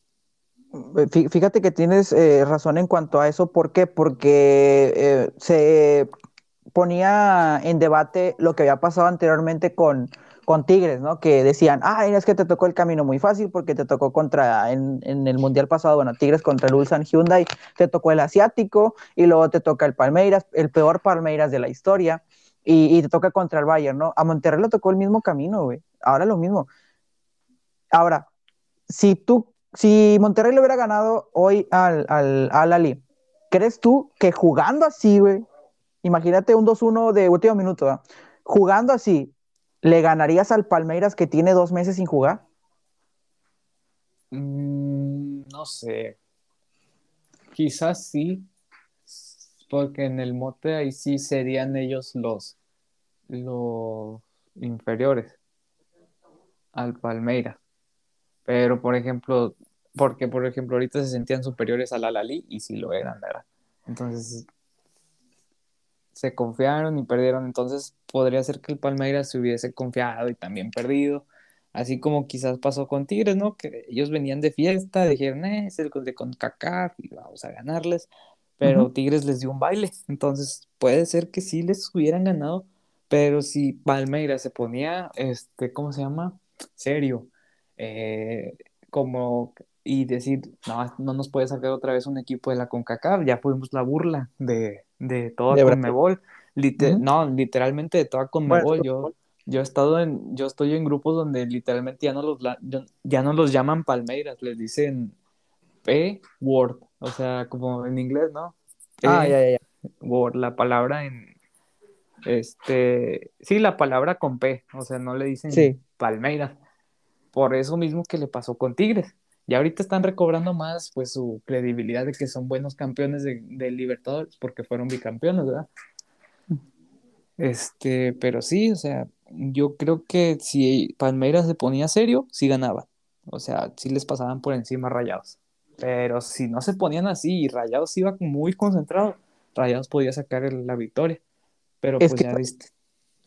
Fíjate que tienes eh, razón en cuanto a eso. ¿Por qué? Porque eh, se ponía en debate lo que había pasado anteriormente con, con Tigres, ¿no? Que decían, ah, es que te tocó el camino muy fácil porque te tocó contra, en, en, el Mundial pasado, bueno, Tigres contra el Ulsan Hyundai, te tocó el Asiático y luego te toca el Palmeiras, el peor Palmeiras de la historia, y, y te toca contra el Bayern, ¿no? A Monterrey le tocó el mismo camino, güey. Ahora lo mismo. Ahora, si tú, si Monterrey le hubiera ganado hoy al, al, al Ali, ¿crees tú que jugando así, güey, imagínate un 2-1 de último minuto, jugando así, ¿le ganarías al Palmeiras que tiene dos meses sin jugar? Mm, no sé. Quizás sí, porque en el mote ahí sí serían ellos los, los inferiores al Palmeiras. Pero, por ejemplo, porque, por ejemplo, ahorita se sentían superiores al Alali y sí lo eran, ¿verdad? Entonces, se confiaron y perdieron. Entonces, podría ser que el Palmeiras se hubiese confiado y también perdido. Así como quizás pasó con Tigres, ¿no? Que ellos venían de fiesta, dijeron, eh, es el de CONCACAF y vamos a ganarles. Pero Tigres les dio un baile. Entonces, puede ser que sí les hubieran ganado. Pero si Palmeiras se ponía, este, ¿cómo se llama? Serio eh, como y decir, no, no nos puede sacar otra vez un equipo de la CONCACAF, ya fuimos la burla de, de toda Conmebol, no, literalmente de toda Conmebol, yo, yo he estado en, yo estoy en grupos donde literalmente ya no los, ya no los llaman Palmeiras, les dicen P-Word, o sea, como en inglés, ¿no? ah, ya, ya, ya. Word, la palabra en, este, sí, la palabra con P, o sea, no le dicen Palmeiras por eso mismo que le pasó con Tigres. Y ahorita están recobrando más pues su credibilidad de que son buenos campeones de, Libertadores porque fueron bicampeones, ¿verdad? Este, pero sí, o sea, yo creo que si Palmeiras se ponía serio, sí ganaba. O sea, sí les pasaban por encima Rayados. Pero si no se ponían así y Rayados iba muy concentrado, Rayados podía sacar la victoria. Pero pues ya viste.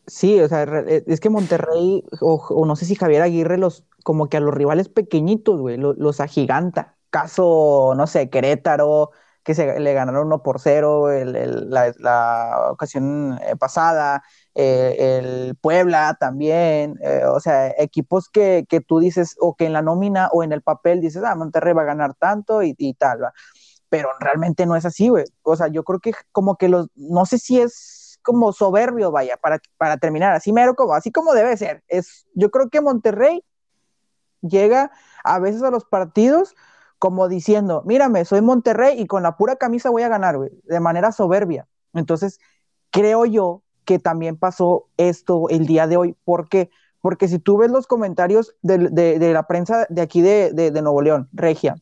Sí, o sea, e, es que Monterrey, o, no sé si Javier Aguirre, los, como que a los rivales pequeñitos, güey, los, agiganta. Caso, no sé, Querétaro, que se le ganaron 1 por 0 la, ocasión eh, pasada, eh, el Puebla también, eh, o sea, equipos que, tú dices, o que en la nómina o en el papel dices, ah, Monterrey va a ganar tanto y, y tal, ¿va? pero realmente no es así, güey. O sea, yo creo que como que los, no sé si es como soberbio, vaya, para, para terminar, así mero como, así como debe ser. Es, yo creo que Monterrey llega a veces a los partidos como diciendo, mírame, soy Monterrey y con la pura camisa voy a ganar, de manera soberbia. Entonces, creo yo que también pasó esto el día de hoy. ¿Por qué? Porque si tú ves los comentarios de, la prensa de aquí de, Nuevo León, Regia,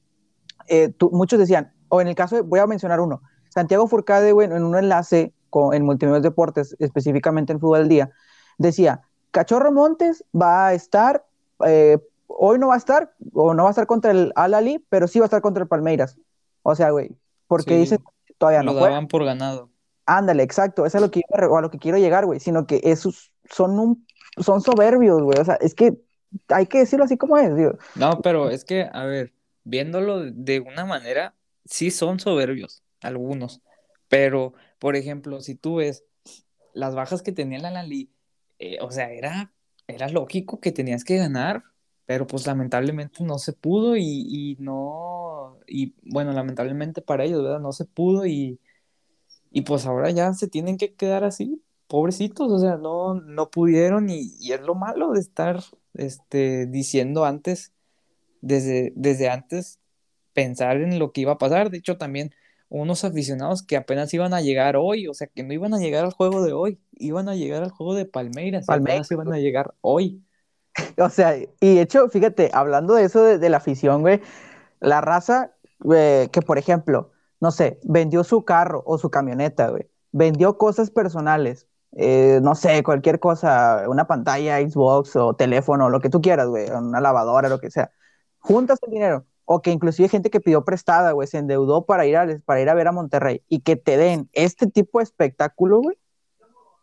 eh, muchos decían, o en el caso, voy a mencionar uno, Santiago Furcade, güey, en un enlace en Multimedios Deportes, específicamente en Fútbol del Día, decía, Cachorro Montes va a estar, eh, hoy no va a estar, o no va a estar contra el Al-Ali, pero sí va a estar contra el Palmeiras. O sea, güey, porque dice todavía no. Lo daban por ganado. Ándale, exacto, eso es lo que a lo que quiero llegar, güey, sino que esos son un, son soberbios, güey, o sea, es que hay que decirlo así como es, digo. No, pero es que, a ver, viéndolo de una manera, sí son soberbios, algunos, pero por ejemplo, si tú ves las bajas que tenía la Lali, eh, o sea, era, era lógico que tenías que ganar, pero pues lamentablemente no se pudo y, no, y bueno, lamentablemente para ellos, ¿verdad? No se pudo y, y pues ahora ya se tienen que quedar así, pobrecitos, o sea, no, no pudieron y, y es lo malo de estar este, diciendo antes, desde, desde antes, pensar en lo que iba a pasar. De hecho, también unos aficionados que apenas iban a llegar hoy, o sea, que no iban a llegar al juego de hoy, iban a llegar al juego de Palmeiras, apenas iban a llegar hoy. O sea, y de hecho, fíjate, hablando de eso de, la afición, güey, la raza, que por ejemplo, no sé, vendió su carro o su camioneta, güey, vendió cosas personales, eh, no sé, cualquier cosa, una pantalla, Xbox o teléfono, lo que tú quieras, güey, una lavadora, lo que sea. Juntas el dinero. O que inclusive gente que pidió prestada, güey, se endeudó para ir, a, para ir a ver a Monterrey y que te den este tipo de espectáculo, güey.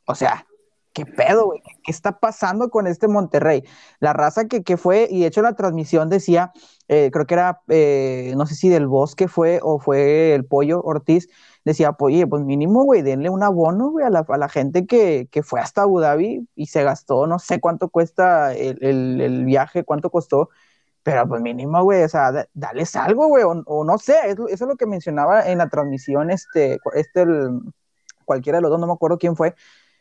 O sea, ¿qué pedo, güey? ¿Qué está pasando con este Monterrey? La raza que, que fue, y de hecho la transmisión decía, eh, creo que era, eh, no sé si del Bosque fue o fue el Pollo Ortiz, decía, pues, oye, pues mínimo, güey, denle un abono, güey, a la, a la gente que, que, fue hasta Abu Dhabi y se gastó, no sé cuánto cuesta el, el, el viaje, cuánto costó, pero pues mínimo, güey, o sea, dales algo, güey, o, no sé, eso es lo que mencionaba en la transmisión, este, este, cualquiera de los dos, no me acuerdo quién fue,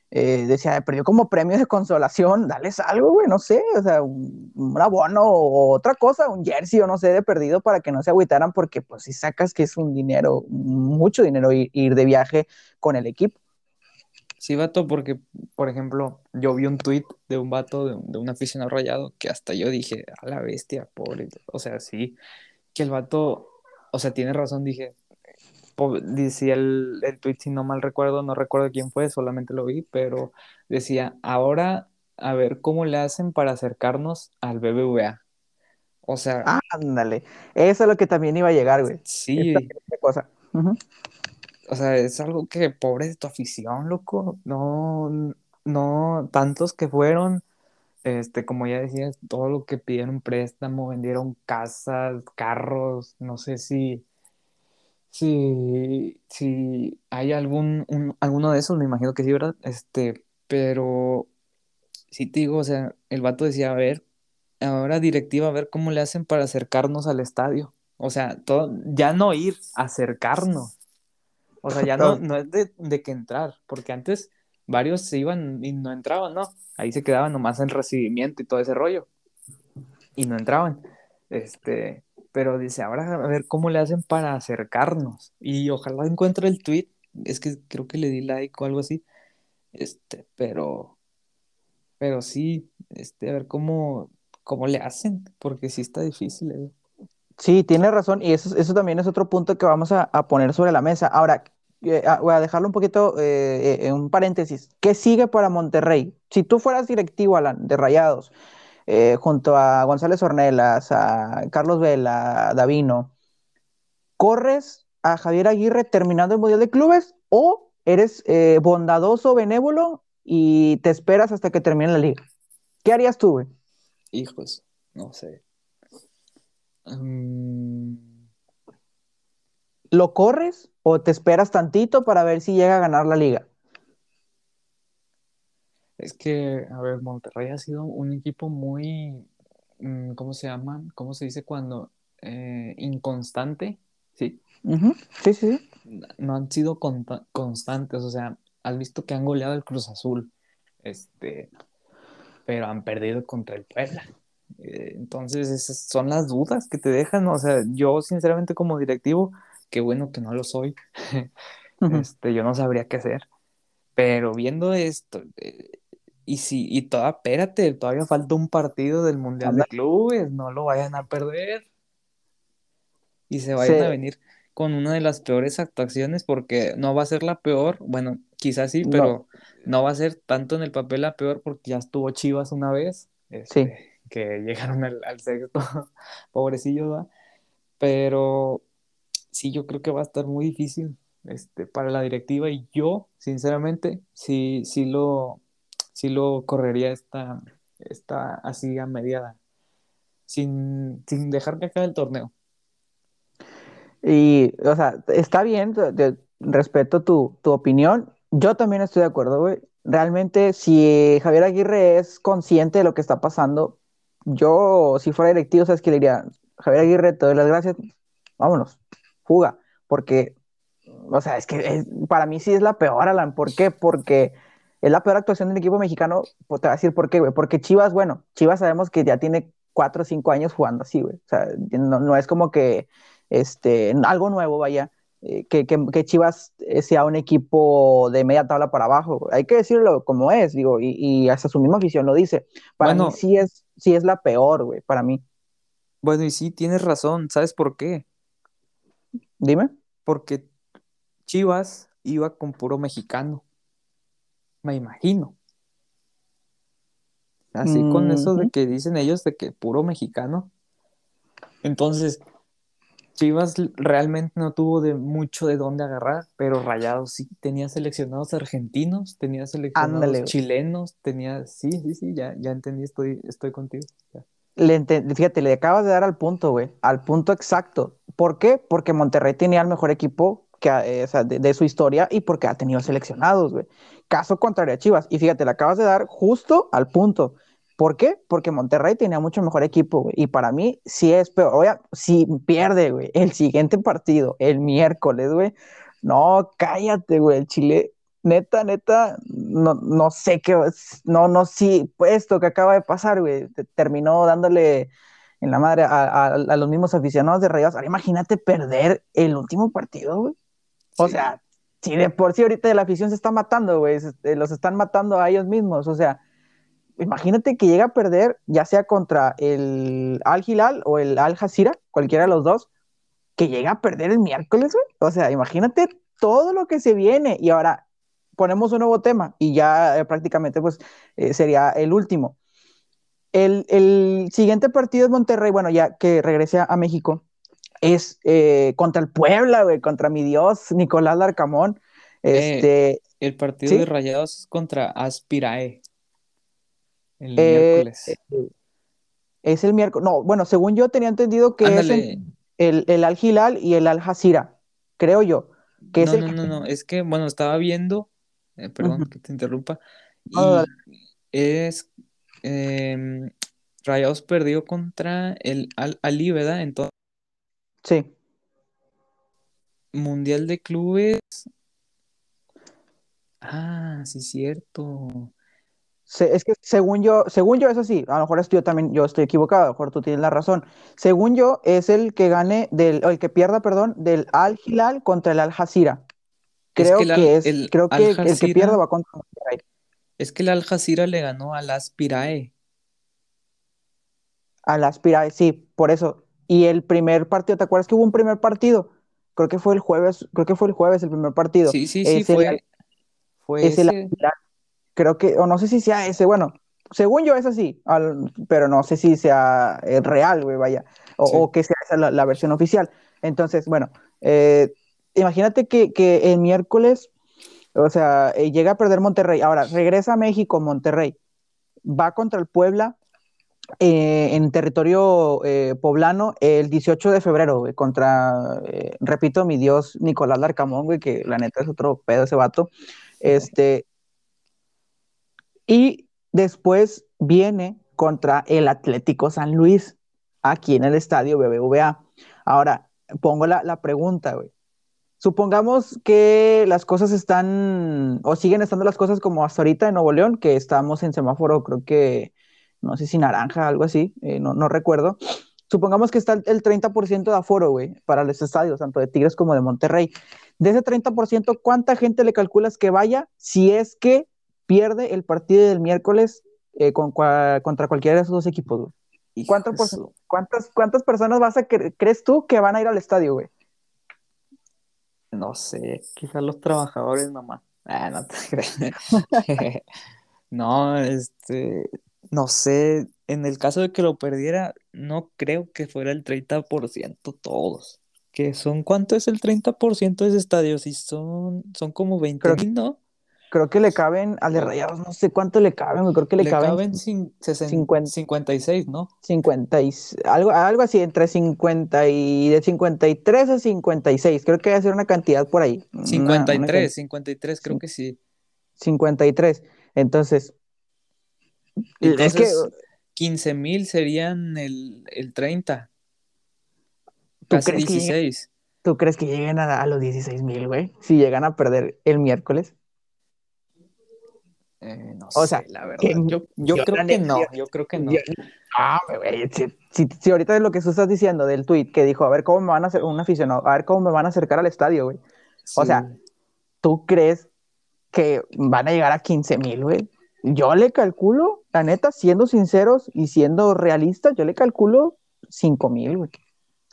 eh, decía, perdió como premio de consolación, dales algo, güey, no sé, o sea, un, abono o otra cosa, un jersey o no sé, de perdido para que no se agüitaran, porque pues si sacas que es un dinero, mucho dinero ir, de viaje con el equipo. Sí, vato, porque, por ejemplo, yo vi un tweet de un vato, de, de un aficionado rayado, que hasta yo dije, a la bestia, pobre, o sea, sí, que el vato, o sea, tiene razón, dije, decía el, el tweet, si no mal recuerdo, no recuerdo quién fue, solamente lo vi, pero decía, ahora a ver cómo le hacen para acercarnos al BBVA. O sea... ándale, eso es lo que también iba a llegar, güey. Sí. cosa. O sea, es algo que, pobre de tu afición, loco. No, no, tantos que fueron, este, como ya decías, todo lo que pidieron préstamo, vendieron casas, carros, no sé si si, si hay algún, alguno de esos, me imagino que sí, ¿verdad? Este, pero sí te digo, o sea, el vato decía, a ver, ahora directiva, a ver cómo le hacen para acercarnos al estadio. O sea, todo, ya no ir, acercarnos. O sea, ya no, no es de, de que entrar, porque antes varios se iban y no entraban, ¿no? Ahí se quedaban nomás en recibimiento y todo ese rollo. Y no entraban. Este, pero dice, ahora a ver cómo le hacen para acercarnos. Y ojalá encuentre el tweet, es que creo que le di like o algo así. Este, pero, pero sí, este, a ver cómo, cómo le hacen, porque sí está difícil. ¿eh? Sí, tiene razón, y eso, eso también es otro punto que vamos a, poner sobre la mesa. Ahora, eh, ah, voy a dejarlo un poquito eh, en un paréntesis. ¿Qué sigue para Monterrey? Si tú fueras directivo, Alan, de Rayados, eh, junto a González Ornelas, a Carlos Vela, a Davino, ¿corres a Javier Aguirre terminando el Mundial de Clubes o eres eh, bondadoso, benévolo y te esperas hasta que termine la liga? ¿Qué harías tú, güey? Hijos, no sé. Mm. ¿Lo corres o te esperas tantito para ver si llega a ganar la liga? Es que, a ver, Monterrey ha sido un equipo muy, mm, ¿cómo se llama? ¿Cómo se dice cuando? Eh, inconstante, ¿sí? Sí, sí, No han sido constantes, o sea, has visto que han goleado el Cruz Azul, este, pero han perdido contra el Puebla. Eh, entonces, esas son las dudas que te dejan, o sea, yo sinceramente como directivo, qué bueno que no lo soy, este, yo no sabría qué hacer, pero viendo esto, eh, y si, y toda, espérate, todavía falta un partido del Mundial de Clubes, no lo vayan a perder. Y se vayan a venir con una de las peores actuaciones, porque no va a ser la peor, bueno, quizás sí, pero no, va a ser tanto en el papel la peor, porque ya estuvo Chivas una vez, este, que llegaron al, sexto, pobrecillo, ¿va? Pero sí, yo creo que va a estar muy difícil este, para la directiva, y yo, sinceramente, sí, sí lo sí lo correría esta, esta así a mediada, sin, sin dejar que acabe el torneo. Y, o sea, está bien, respeto tu, tu opinión. Yo también estoy de acuerdo, güey. Realmente, si Javier Aguirre es consciente de lo que está pasando, yo, si fuera directivo, sabes que le diría, Javier Aguirre, te doy las gracias, vámonos, fuga, porque, o sea, es que para mí sí es la peor, Alan. ¿Por qué? Porque es la peor actuación del equipo mexicano, pues te voy a decir por qué, güey. Porque Chivas, bueno, Chivas sabemos que ya tiene cuatro o cinco años jugando así, güey. O sea, no, es como que este, algo nuevo, vaya. eh, que, que, Chivas eh, sea un equipo de media tabla para abajo. Hay que decirlo como es, digo, y, y hasta su misma afición lo dice. Para mí sí es, sí es la peor, güey, para mí. Bueno, y sí, tienes razón. ¿Sabes por qué? Dime. Porque Chivas iba con puro mexicano. Me imagino. Así con eso de que dicen ellos de que puro mexicano. Entonces, Chivas realmente no tuvo de mucho de dónde agarrar, pero Rayados sí tenía seleccionados argentinos, tenía seleccionados chilenos, tenía, sí, sí, sí, ya, ya entendí, estoy, estoy contigo. Le fíjate, le acabas de dar al punto, güey, al punto exacto. ¿Por qué? Porque Monterrey tenía el mejor equipo eh, de, su historia y porque ha tenido seleccionados, güey. Caso contrario a Chivas. Y fíjate, le acabas de dar justo al punto. ¿Por qué? Porque Monterrey tenía mucho mejor equipo, güey. Y para mí, sí es peor. Oye, si pierde, güey, el siguiente partido, el miércoles, güey. No, cállate, güey. El Chile, neta, neta, no, no sé qué, no, no, sí, pues esto que acaba de pasar, güey, terminó dándole en la madre a, los mismos aficionados de Rayos. Ahora imagínate perder el último partido, güey. O sea, si de por sí ahorita la afición se está matando, güey, los están matando a ellos mismos, o sea imagínate que llega a perder, ya sea contra el Al Hilal o el Al Jazeera, cualquiera de los dos, que llega a perder el miércoles, güey. O sea, imagínate todo lo que se viene. Y ahora ponemos un nuevo tema y ya eh, prácticamente pues eh, sería el último. El, siguiente partido es Monterrey, bueno, ya que regrese a, México, es eh, contra el Puebla, güey, contra mi Dios, Nicolás Larcamón. Este, el partido de Rayados es contra Aspirae. El eh, miércoles. Eh, es el miércoles. No, bueno, según yo tenía entendido que es el, el, Al Hilal y el Al Jazeera, creo yo. Que no, es no, no, no, es que, bueno, estaba viendo, eh, perdón que te interrumpa, y es em, Rayados perdió contra el Al Ali, ¿verdad? Entonces. Sí. Mundial de Clubes. Ah, sí, cierto es que según yo, según yo es así, a lo mejor estoy, yo también yo estoy equivocado, a lo mejor tú tienes la razón. Según yo, es el que gane del, o el que pierda, perdón, del Al Hilal contra el Al Jazeera. Creo que, es, el creo que el que pierda va contra el Es que el Al Jazeera le ganó al Aspirae. Al Aspirae, sí, por eso. Y el primer partido, ¿te acuerdas que hubo un primer partido? Creo que fue el jueves, creo que fue el jueves el primer partido. Sí, sí, sí, fue, fue ese creo que, o no sé si sea ese, bueno, según yo es así, pero no sé si sea eh, real, güey, vaya, o, que sea esa la, versión oficial. Entonces, bueno, eh, imagínate que, el miércoles, o sea, eh, llega a perder Monterrey, ahora regresa a México, Monterrey, va contra el Puebla en territorio poblano el 18 de febrero, güey, contra, repito, mi dios Nicolás Larcamón, güey, que la neta es otro pedo ese vato. Este, y después viene contra el Atlético San Luis, aquí en el estadio BBVA. Ahora, pongo la, pregunta, güey. Supongamos que las cosas están, o siguen estando las cosas como hasta ahorita en Nuevo León, que estamos en semáforo, creo que, no sé si naranja, algo así, eh, no, no, recuerdo. Supongamos que está el 30% de aforo, güey, para los estadios, tanto de Tigres como de Monterrey. De ese 30%, ¿cuánta gente le calculas que vaya si es que pierde el partido del miércoles eh, con, contra cualquiera de esos dos equipos, güey. ¿Cuántas, ¿Cuántas personas vas a crees tú que van a ir al estadio, güey? No sé, quizás los trabajadores nomás. Ah, no te crees. no, este, no sé, en el caso de que lo perdiera, no creo que fuera el 30% todos. ¿Que son cuánto es el 30% de ese estadio? Si son, son como 20 mil, ¿no? Creo que le caben al de Rayados, no sé cuánto le caben, creo que le, le caben, 56, ¿no? 50 algo, algo así, entre 50 y de 53 a 56, creo que a ser una cantidad por ahí. 53, 53 creo que sí. 53, entonces, es que 15 mil serían el, el 30. Casi 16. ¿Tú crees que lleguen a, a los 16 mil, güey? Si llegan a perder el miércoles. Eh, no o sé, la verdad. yo, creo que no, yo creo que no. ah, güey, si, ahorita de lo que tú estás diciendo del tweet que dijo, a ver cómo me van a hacer un aficionado, a ver cómo me van a acercar al estadio, güey. O sea, ¿tú crees que van a llegar a 15 mil, güey? Yo le calculo, la neta, siendo sinceros y siendo realistas, yo le calculo 5 mil, güey.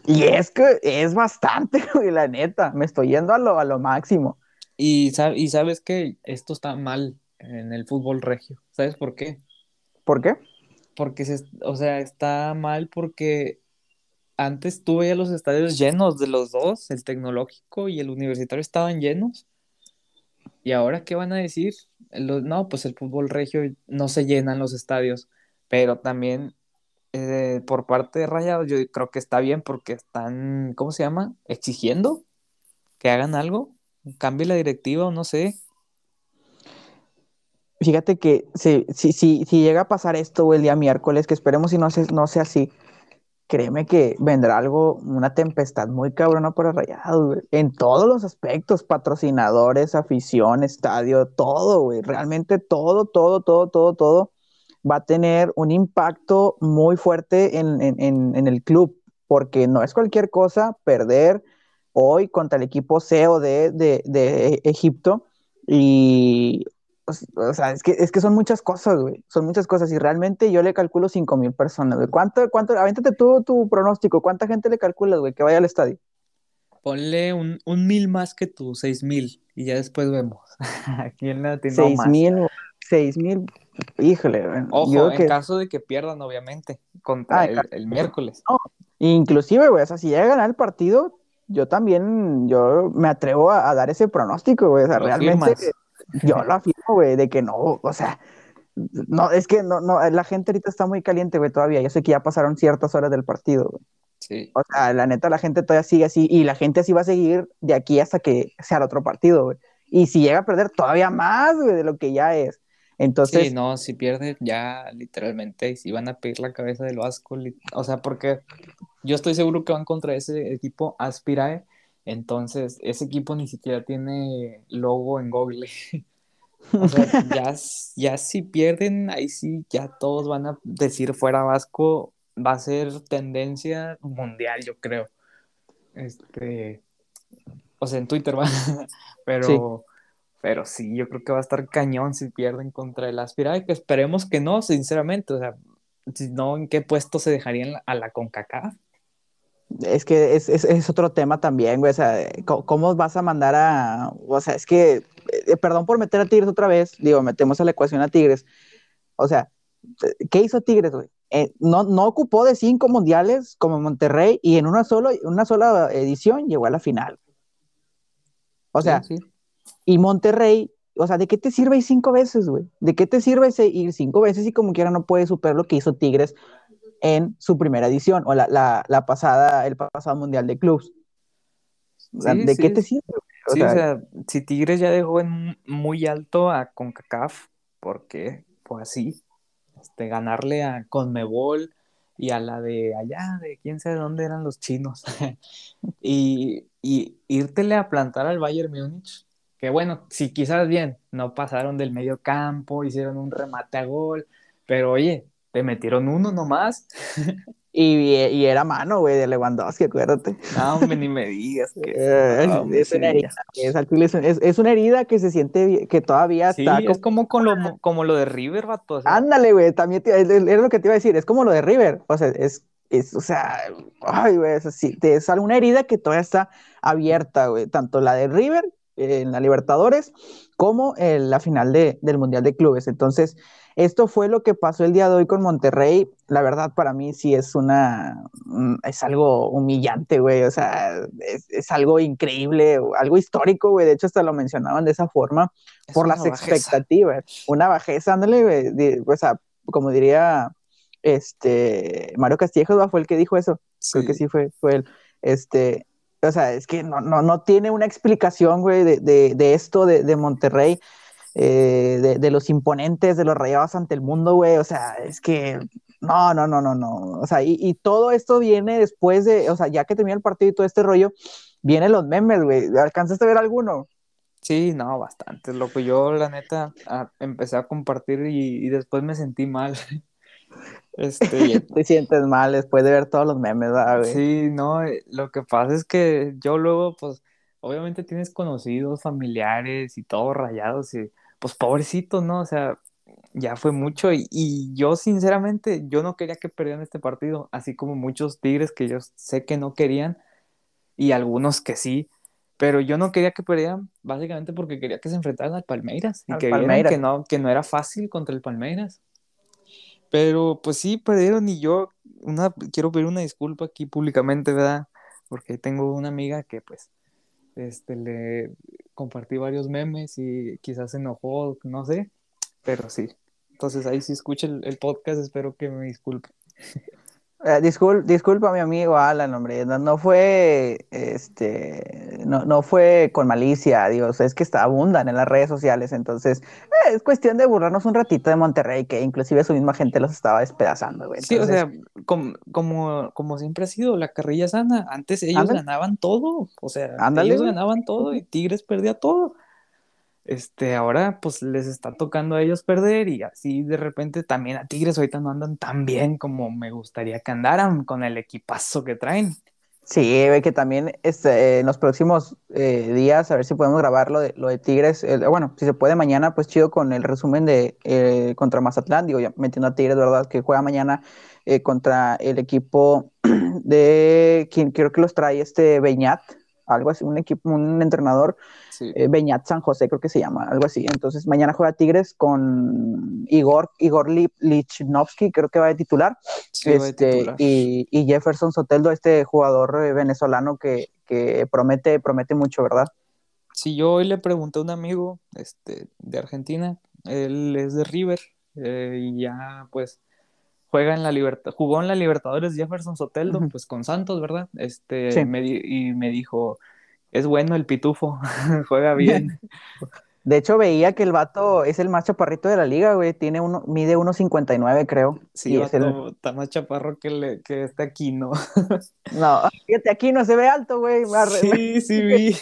Y es que es bastante, güey, la neta. Me estoy yendo a lo, a lo máximo. Y, y sabes que esto está mal en el fútbol regio. ¿Sabes por qué? ¿Por qué? Porque, se, o sea, está mal porque antes tuve ya los estadios llenos de los dos, el tecnológico y el universitario estaban llenos. ¿Y ahora qué van a decir? no, pues el fútbol regio no se llenan los estadios, pero también eh, por parte de Rayados yo creo que está bien porque están, ¿cómo se llama? Exigiendo que hagan algo, cambie la directiva o no sé. Fíjate que si, si, si, si llega a pasar esto el día miércoles, que esperemos y no, no sea así, créeme que vendrá algo, una tempestad muy cabrona para Rayados, güey. En todos los aspectos, patrocinadores, afición, estadio, todo, güey. Realmente todo, todo, todo, todo, todo va a tener un impacto muy fuerte en, el club, porque no es cualquier cosa perder hoy contra el equipo CEO de, de Egipto y o sea, es que, es que son muchas cosas, güey. Son muchas cosas. Y realmente yo le calculo 5 mil personas, güey. ¿Cuánto, cuánto, avéntate tú tu pronóstico. ¿Cuánta gente le calculas, güey, que vaya al estadio? Ponle un, un mil más que tú, seis mil. Y ya después vemos. Aquí en la tienda. Seis mil, seis mil. Híjole, güey. Ojo, en caso de que pierdan, obviamente, contra ah, el, miércoles. Inclusive, güey, o sea, si llega a ganar el partido, yo también, yo me atrevo a, dar ese pronóstico, güey. O sea, realmente yo lo afirmo, güey, de que no, o sea, no, es que no, no, la gente ahorita está muy caliente, güey, todavía. Yo sé que ya pasaron ciertas horas del partido, güey. Sí. O sea, la neta, la gente todavía sigue así y la gente así va a seguir de aquí hasta que sea el otro partido, güey. Y si llega a perder todavía más, güey, de lo que ya es. Entonces. Sí, no, si pierde ya literalmente, si van a pedir la cabeza del Vasco, o sea, porque yo estoy seguro que van contra ese equipo Aspirae entonces, ese equipo ni siquiera tiene logo en Google. o sea, ya, ya si pierden, ahí sí, ya todos van a decir fuera Vasco, va a ser tendencia mundial, yo creo. Este, o sea, en Twitter va, pero, sí. pero sí, yo creo que va a estar cañón si pierden contra el Aspira, que esperemos que no, sinceramente, o sea, si no, ¿en qué puesto se dejarían a la CONCACAF? Es que es, es, es, otro tema también, güey. O sea, ¿cómo vas a mandar a.? O sea, es que. Eh, perdón por meter a Tigres otra vez. Digo, metemos a la ecuación a Tigres. O sea, ¿qué hizo Tigres, güey? Eh, no, no ocupó de cinco mundiales como Monterrey y en una, solo, una sola edición llegó a la final. O sea, y Monterrey, o sea, ¿de qué te sirve ir cinco veces, güey? ¿De qué te sirve ir cinco veces y como quiera no puede superar lo que hizo Tigres en su primera edición o la, la, la pasada, el pasado Mundial de Clubs. ¿De qué te sirve? O sí, o sea, si Tigres ya dejó en muy alto a CONCACAF, porque fue así, este, ganarle a CONMEBOL y a la de allá, de quién sabe dónde eran los chinos, y, y írtele a plantar al Bayern Múnich, que bueno, si quizás bien, no pasaron del medio campo, hicieron un remate a gol, pero oye, te metieron uno nomás. Y, y, era mano, güey, de Lewandowski, acuérdate. No, hombre, ni me digas. Que... es, una herida, es, una herida que se siente que todavía sí, está. es como, con lo, como lo de River, vato. Ándale, güey, también era lo que te iba a decir, es como lo de River. O sea, es, es o sea, ay, güey, es, así, es una herida que todavía está abierta, güey, tanto la de River en la Libertadores como en la final de, del Mundial de Clubes. Entonces, esto fue lo que pasó el día de hoy con Monterrey. La verdad, para mí sí es una, es algo humillante, güey. O sea, es, algo increíble, algo histórico, güey. De hecho, hasta lo mencionaban de esa forma por las expectativas. Una bajeza, ándale, güey. O sea, como diría este Mario Castillejo, fue el que dijo eso. Creo que sí fue, fue él. Este, o sea, es que no, no, no tiene una explicación, güey, de, de, de esto de, de Monterrey. Eh, de, de, los imponentes, de los rayados ante el mundo, güey. O sea, es que no, no, no, no, no. O sea, y, y, todo esto viene después de, o sea, ya que termina el partido y todo este rollo, vienen los memes, güey. ¿Alcanzaste a ver alguno? Sí, no, bastante, loco. Yo, la neta, a- empecé a compartir y, y después me sentí mal. Este, Te sientes mal después de ver todos los memes, ¿verdad, güey? sí, no, eh, lo que pasa es que yo luego, pues, obviamente tienes conocidos, familiares y todos rayados y, pues, pobrecito, ¿no? O sea, ya fue mucho y, y yo, sinceramente, yo no quería que perdieran este partido, así como muchos Tigres que yo sé que no querían y algunos que sí. Pero yo no quería que perdieran, básicamente porque quería que se enfrentaran al Palmeiras y Al que Palmeiras. que no, que no era fácil contra el Palmeiras. Pero pues sí, perdieron y yo una, quiero pedir una disculpa aquí públicamente, ¿verdad? Porque tengo una amiga que pues este, le compartí varios memes y quizás se enojó, no sé, pero sí. Entonces ahí sí escucha el, el podcast, espero que me disculpe. Eh, discul- disculpa, mi amigo Alan, hombre, no, no fue, este, no, no fue con malicia, Dios, es que está, abundan en las redes sociales, entonces eh, es cuestión de burlarnos un ratito de Monterrey, que inclusive su misma gente los estaba despedazando, güey. Sí, o sea, com- como, como siempre ha sido la carrilla sana, antes ellos Ándale. ganaban todo, o sea, Ándale, ellos güey. ganaban todo y Tigres perdía todo. Este, ahora pues les está tocando a ellos perder y así de repente también a Tigres ahorita no andan tan bien como me gustaría que andaran con el equipazo que traen. Sí, güey, que también este, en los próximos eh, días, a ver si podemos grabar lo de, lo de Tigres. bueno, si se puede mañana, pues chido con el resumen de eh, contra Mazatlán, digo, ya metiendo a Tigres, ¿verdad? Que juega mañana eh, contra el equipo de quien creo que los trae este Beñat, algo así, un equipo, un entrenador, Sí. eh, Beñat San José, creo que se llama, algo así. Entonces, mañana juega Tigres con Igor, Igor creo que va de titular Sí, de este, titular. y, y Jefferson Soteldo, este jugador eh, venezolano que, que promete, promete mucho, ¿verdad? Sí, yo hoy le pregunté a un amigo este, de Argentina, él es de River eh, y ya pues juega en la Libertad, jugó en la Libertadores Jefferson Soteldo, Ujú. pues con Santos, ¿verdad? Este, Sí. me y me dijo, es bueno el pitufo, juega bien. De hecho, veía que el vato es el más chaparrito de la liga, güey. Tiene uno, mide 1.59, creo. Sí, y es el... vato, está más chaparro que, le, que este aquí, ¿no? No, fíjate, aquí no se ve alto, güey. Sí, sí vi.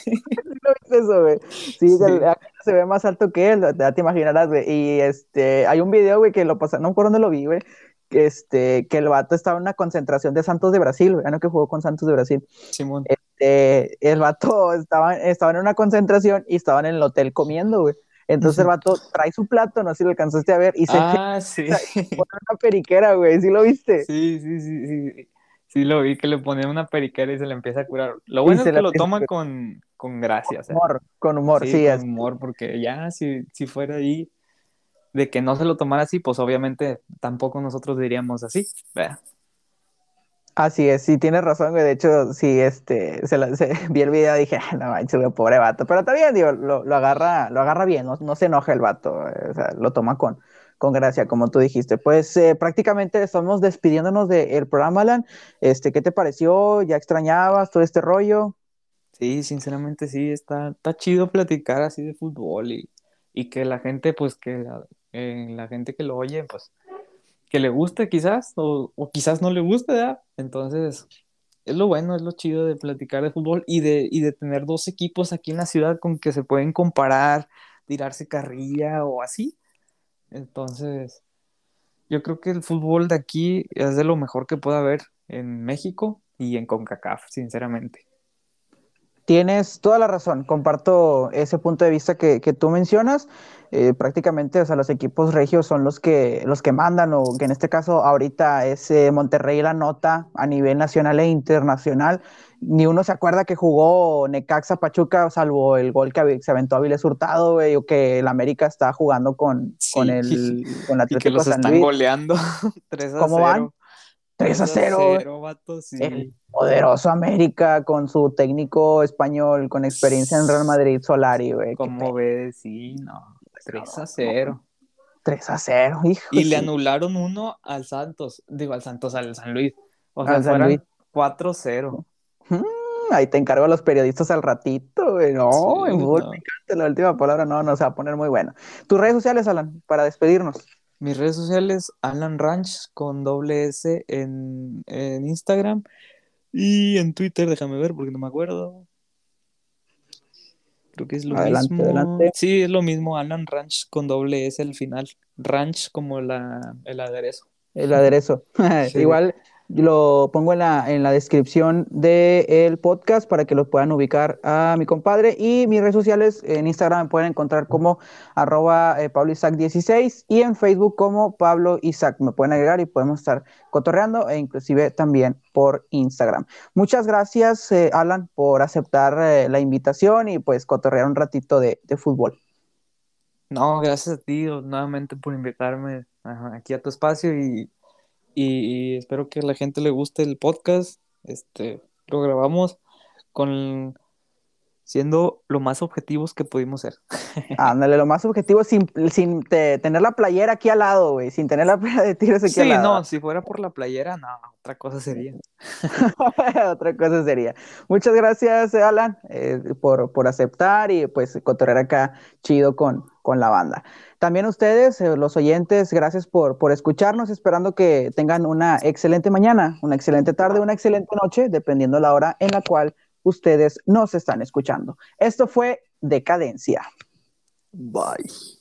¿No viste eso, güey? Sí, Sí. el- aquí se ve más alto que él, ya te imaginarás, güey. Y este, hay un video, güey, que lo pasa, no me acuerdo dónde lo vi, güey. Que, este, que el vato estaba en una concentración de Santos de Brasil, no que jugó con Santos de Brasil. Simón. Este, el vato estaba, estaba en una concentración y estaban en el hotel comiendo, güey. Entonces el vato trae su plato, no sé si lo alcanzaste a ver, y se Ah, sí. pone una periquera, güey, ¿sí lo viste? Sí, sí, sí, sí. Sí lo vi que le ponía una periquera y se le empieza a curar. Lo bueno es que lo empieza a toma curar. con, con gracia, o sea. Humor, con humor, Sí, sí, con es. humor, porque ya si, si fuera ahí de que no se lo tomara así, pues obviamente tampoco nosotros diríamos así. ¿verdad? Así es, sí, tienes razón, güey. De hecho, sí, este, se la- se- vi el video y dije, "Ah, no manches, güey, pobre vato. Pero está bien, digo, lo, lo agarra, lo agarra bien, no, no se enoja el vato, eh, o sea, lo toma con, con gracia, como tú dijiste. Pues eh, prácticamente estamos despidiéndonos del programa, Alan. Este, ¿qué te pareció? ¿Ya extrañabas todo este rollo? Sí, sinceramente sí, está, está chido platicar así de fútbol y, y que la gente, pues que la, eh, la gente que lo oye, pues que le guste quizás o, o quizás no le guste, ¿verdad? Entonces, es lo bueno, es lo chido de platicar de fútbol y de, y de tener dos equipos aquí en la ciudad con que se pueden comparar, tirarse carrilla o así. Entonces, yo creo que el fútbol de aquí es de lo mejor que puede haber en México y en CONCACAF, sinceramente. Tienes toda la razón, comparto ese punto de vista que, que tú mencionas. Eh, prácticamente, o sea, los equipos regios son los que, los que mandan, o que en este caso ahorita es eh, Monterrey la nota a nivel nacional e internacional. Ni uno se acuerda que jugó Necaxa Pachuca, salvo el gol que se aventó Avilés Hurtado, güey, o que el América está jugando con, Sí. con el, con el Y que Atlético los San están Luis. goleando 3 a ¿Cómo 0. van? 3 a 0, güey. 0, vato, sí. El poderoso América con su técnico español con experiencia en Real Madrid, Solari, güey. Como ves, sí, no. 3 a 0. 3 a 0, hijo. Y le anularon uno al Santos, digo al Santos, al San Luis. O sea, Al San Luis. 4-0. Mm, ahí te encargo a los periodistas al ratito, güey. No, Sí, en fútbol no. picante, la última palabra no, no se va a poner muy bueno. Tus redes sociales, Alan, para despedirnos. Mis redes sociales, Alan Ranch con doble S en, en Instagram y en Twitter, déjame ver porque no me acuerdo. Creo que es lo Adelante, mismo. adelante. Sí, es lo mismo. Alan Ranch con doble S al final. Ranch como la, el aderezo. El aderezo. Sí. Igual lo pongo en la, en la descripción del podcast para que lo puedan ubicar a mi compadre. Y mis redes sociales en Instagram me pueden encontrar como arroba eh, Pablo Isaac 16 y en Facebook como Pablo Isaac. Me pueden agregar y podemos estar cotorreando e inclusive también por Instagram. Muchas gracias, eh, Alan, por aceptar eh, la invitación y pues cotorrear un ratito de, de fútbol. No, gracias a ti nuevamente por invitarme aquí a tu espacio y, y, espero que a la gente le guste el podcast. Este, lo grabamos con siendo lo más objetivos que pudimos ser. Ándale, lo más objetivo sin, sin te- tener la playera aquí al lado, güey, sin tener la playera de tiros aquí al Sí, lado. no, si fuera por la playera, no, otra cosa sería. Otra cosa sería. Muchas gracias, Alan, eh, por, por aceptar y pues cotorrear acá chido con, con la banda. También ustedes, eh, los oyentes, gracias por, por escucharnos, esperando que tengan una excelente mañana, una excelente tarde, una excelente noche, dependiendo la hora en la cual ustedes nos están escuchando. Esto fue Decadencia. Bye.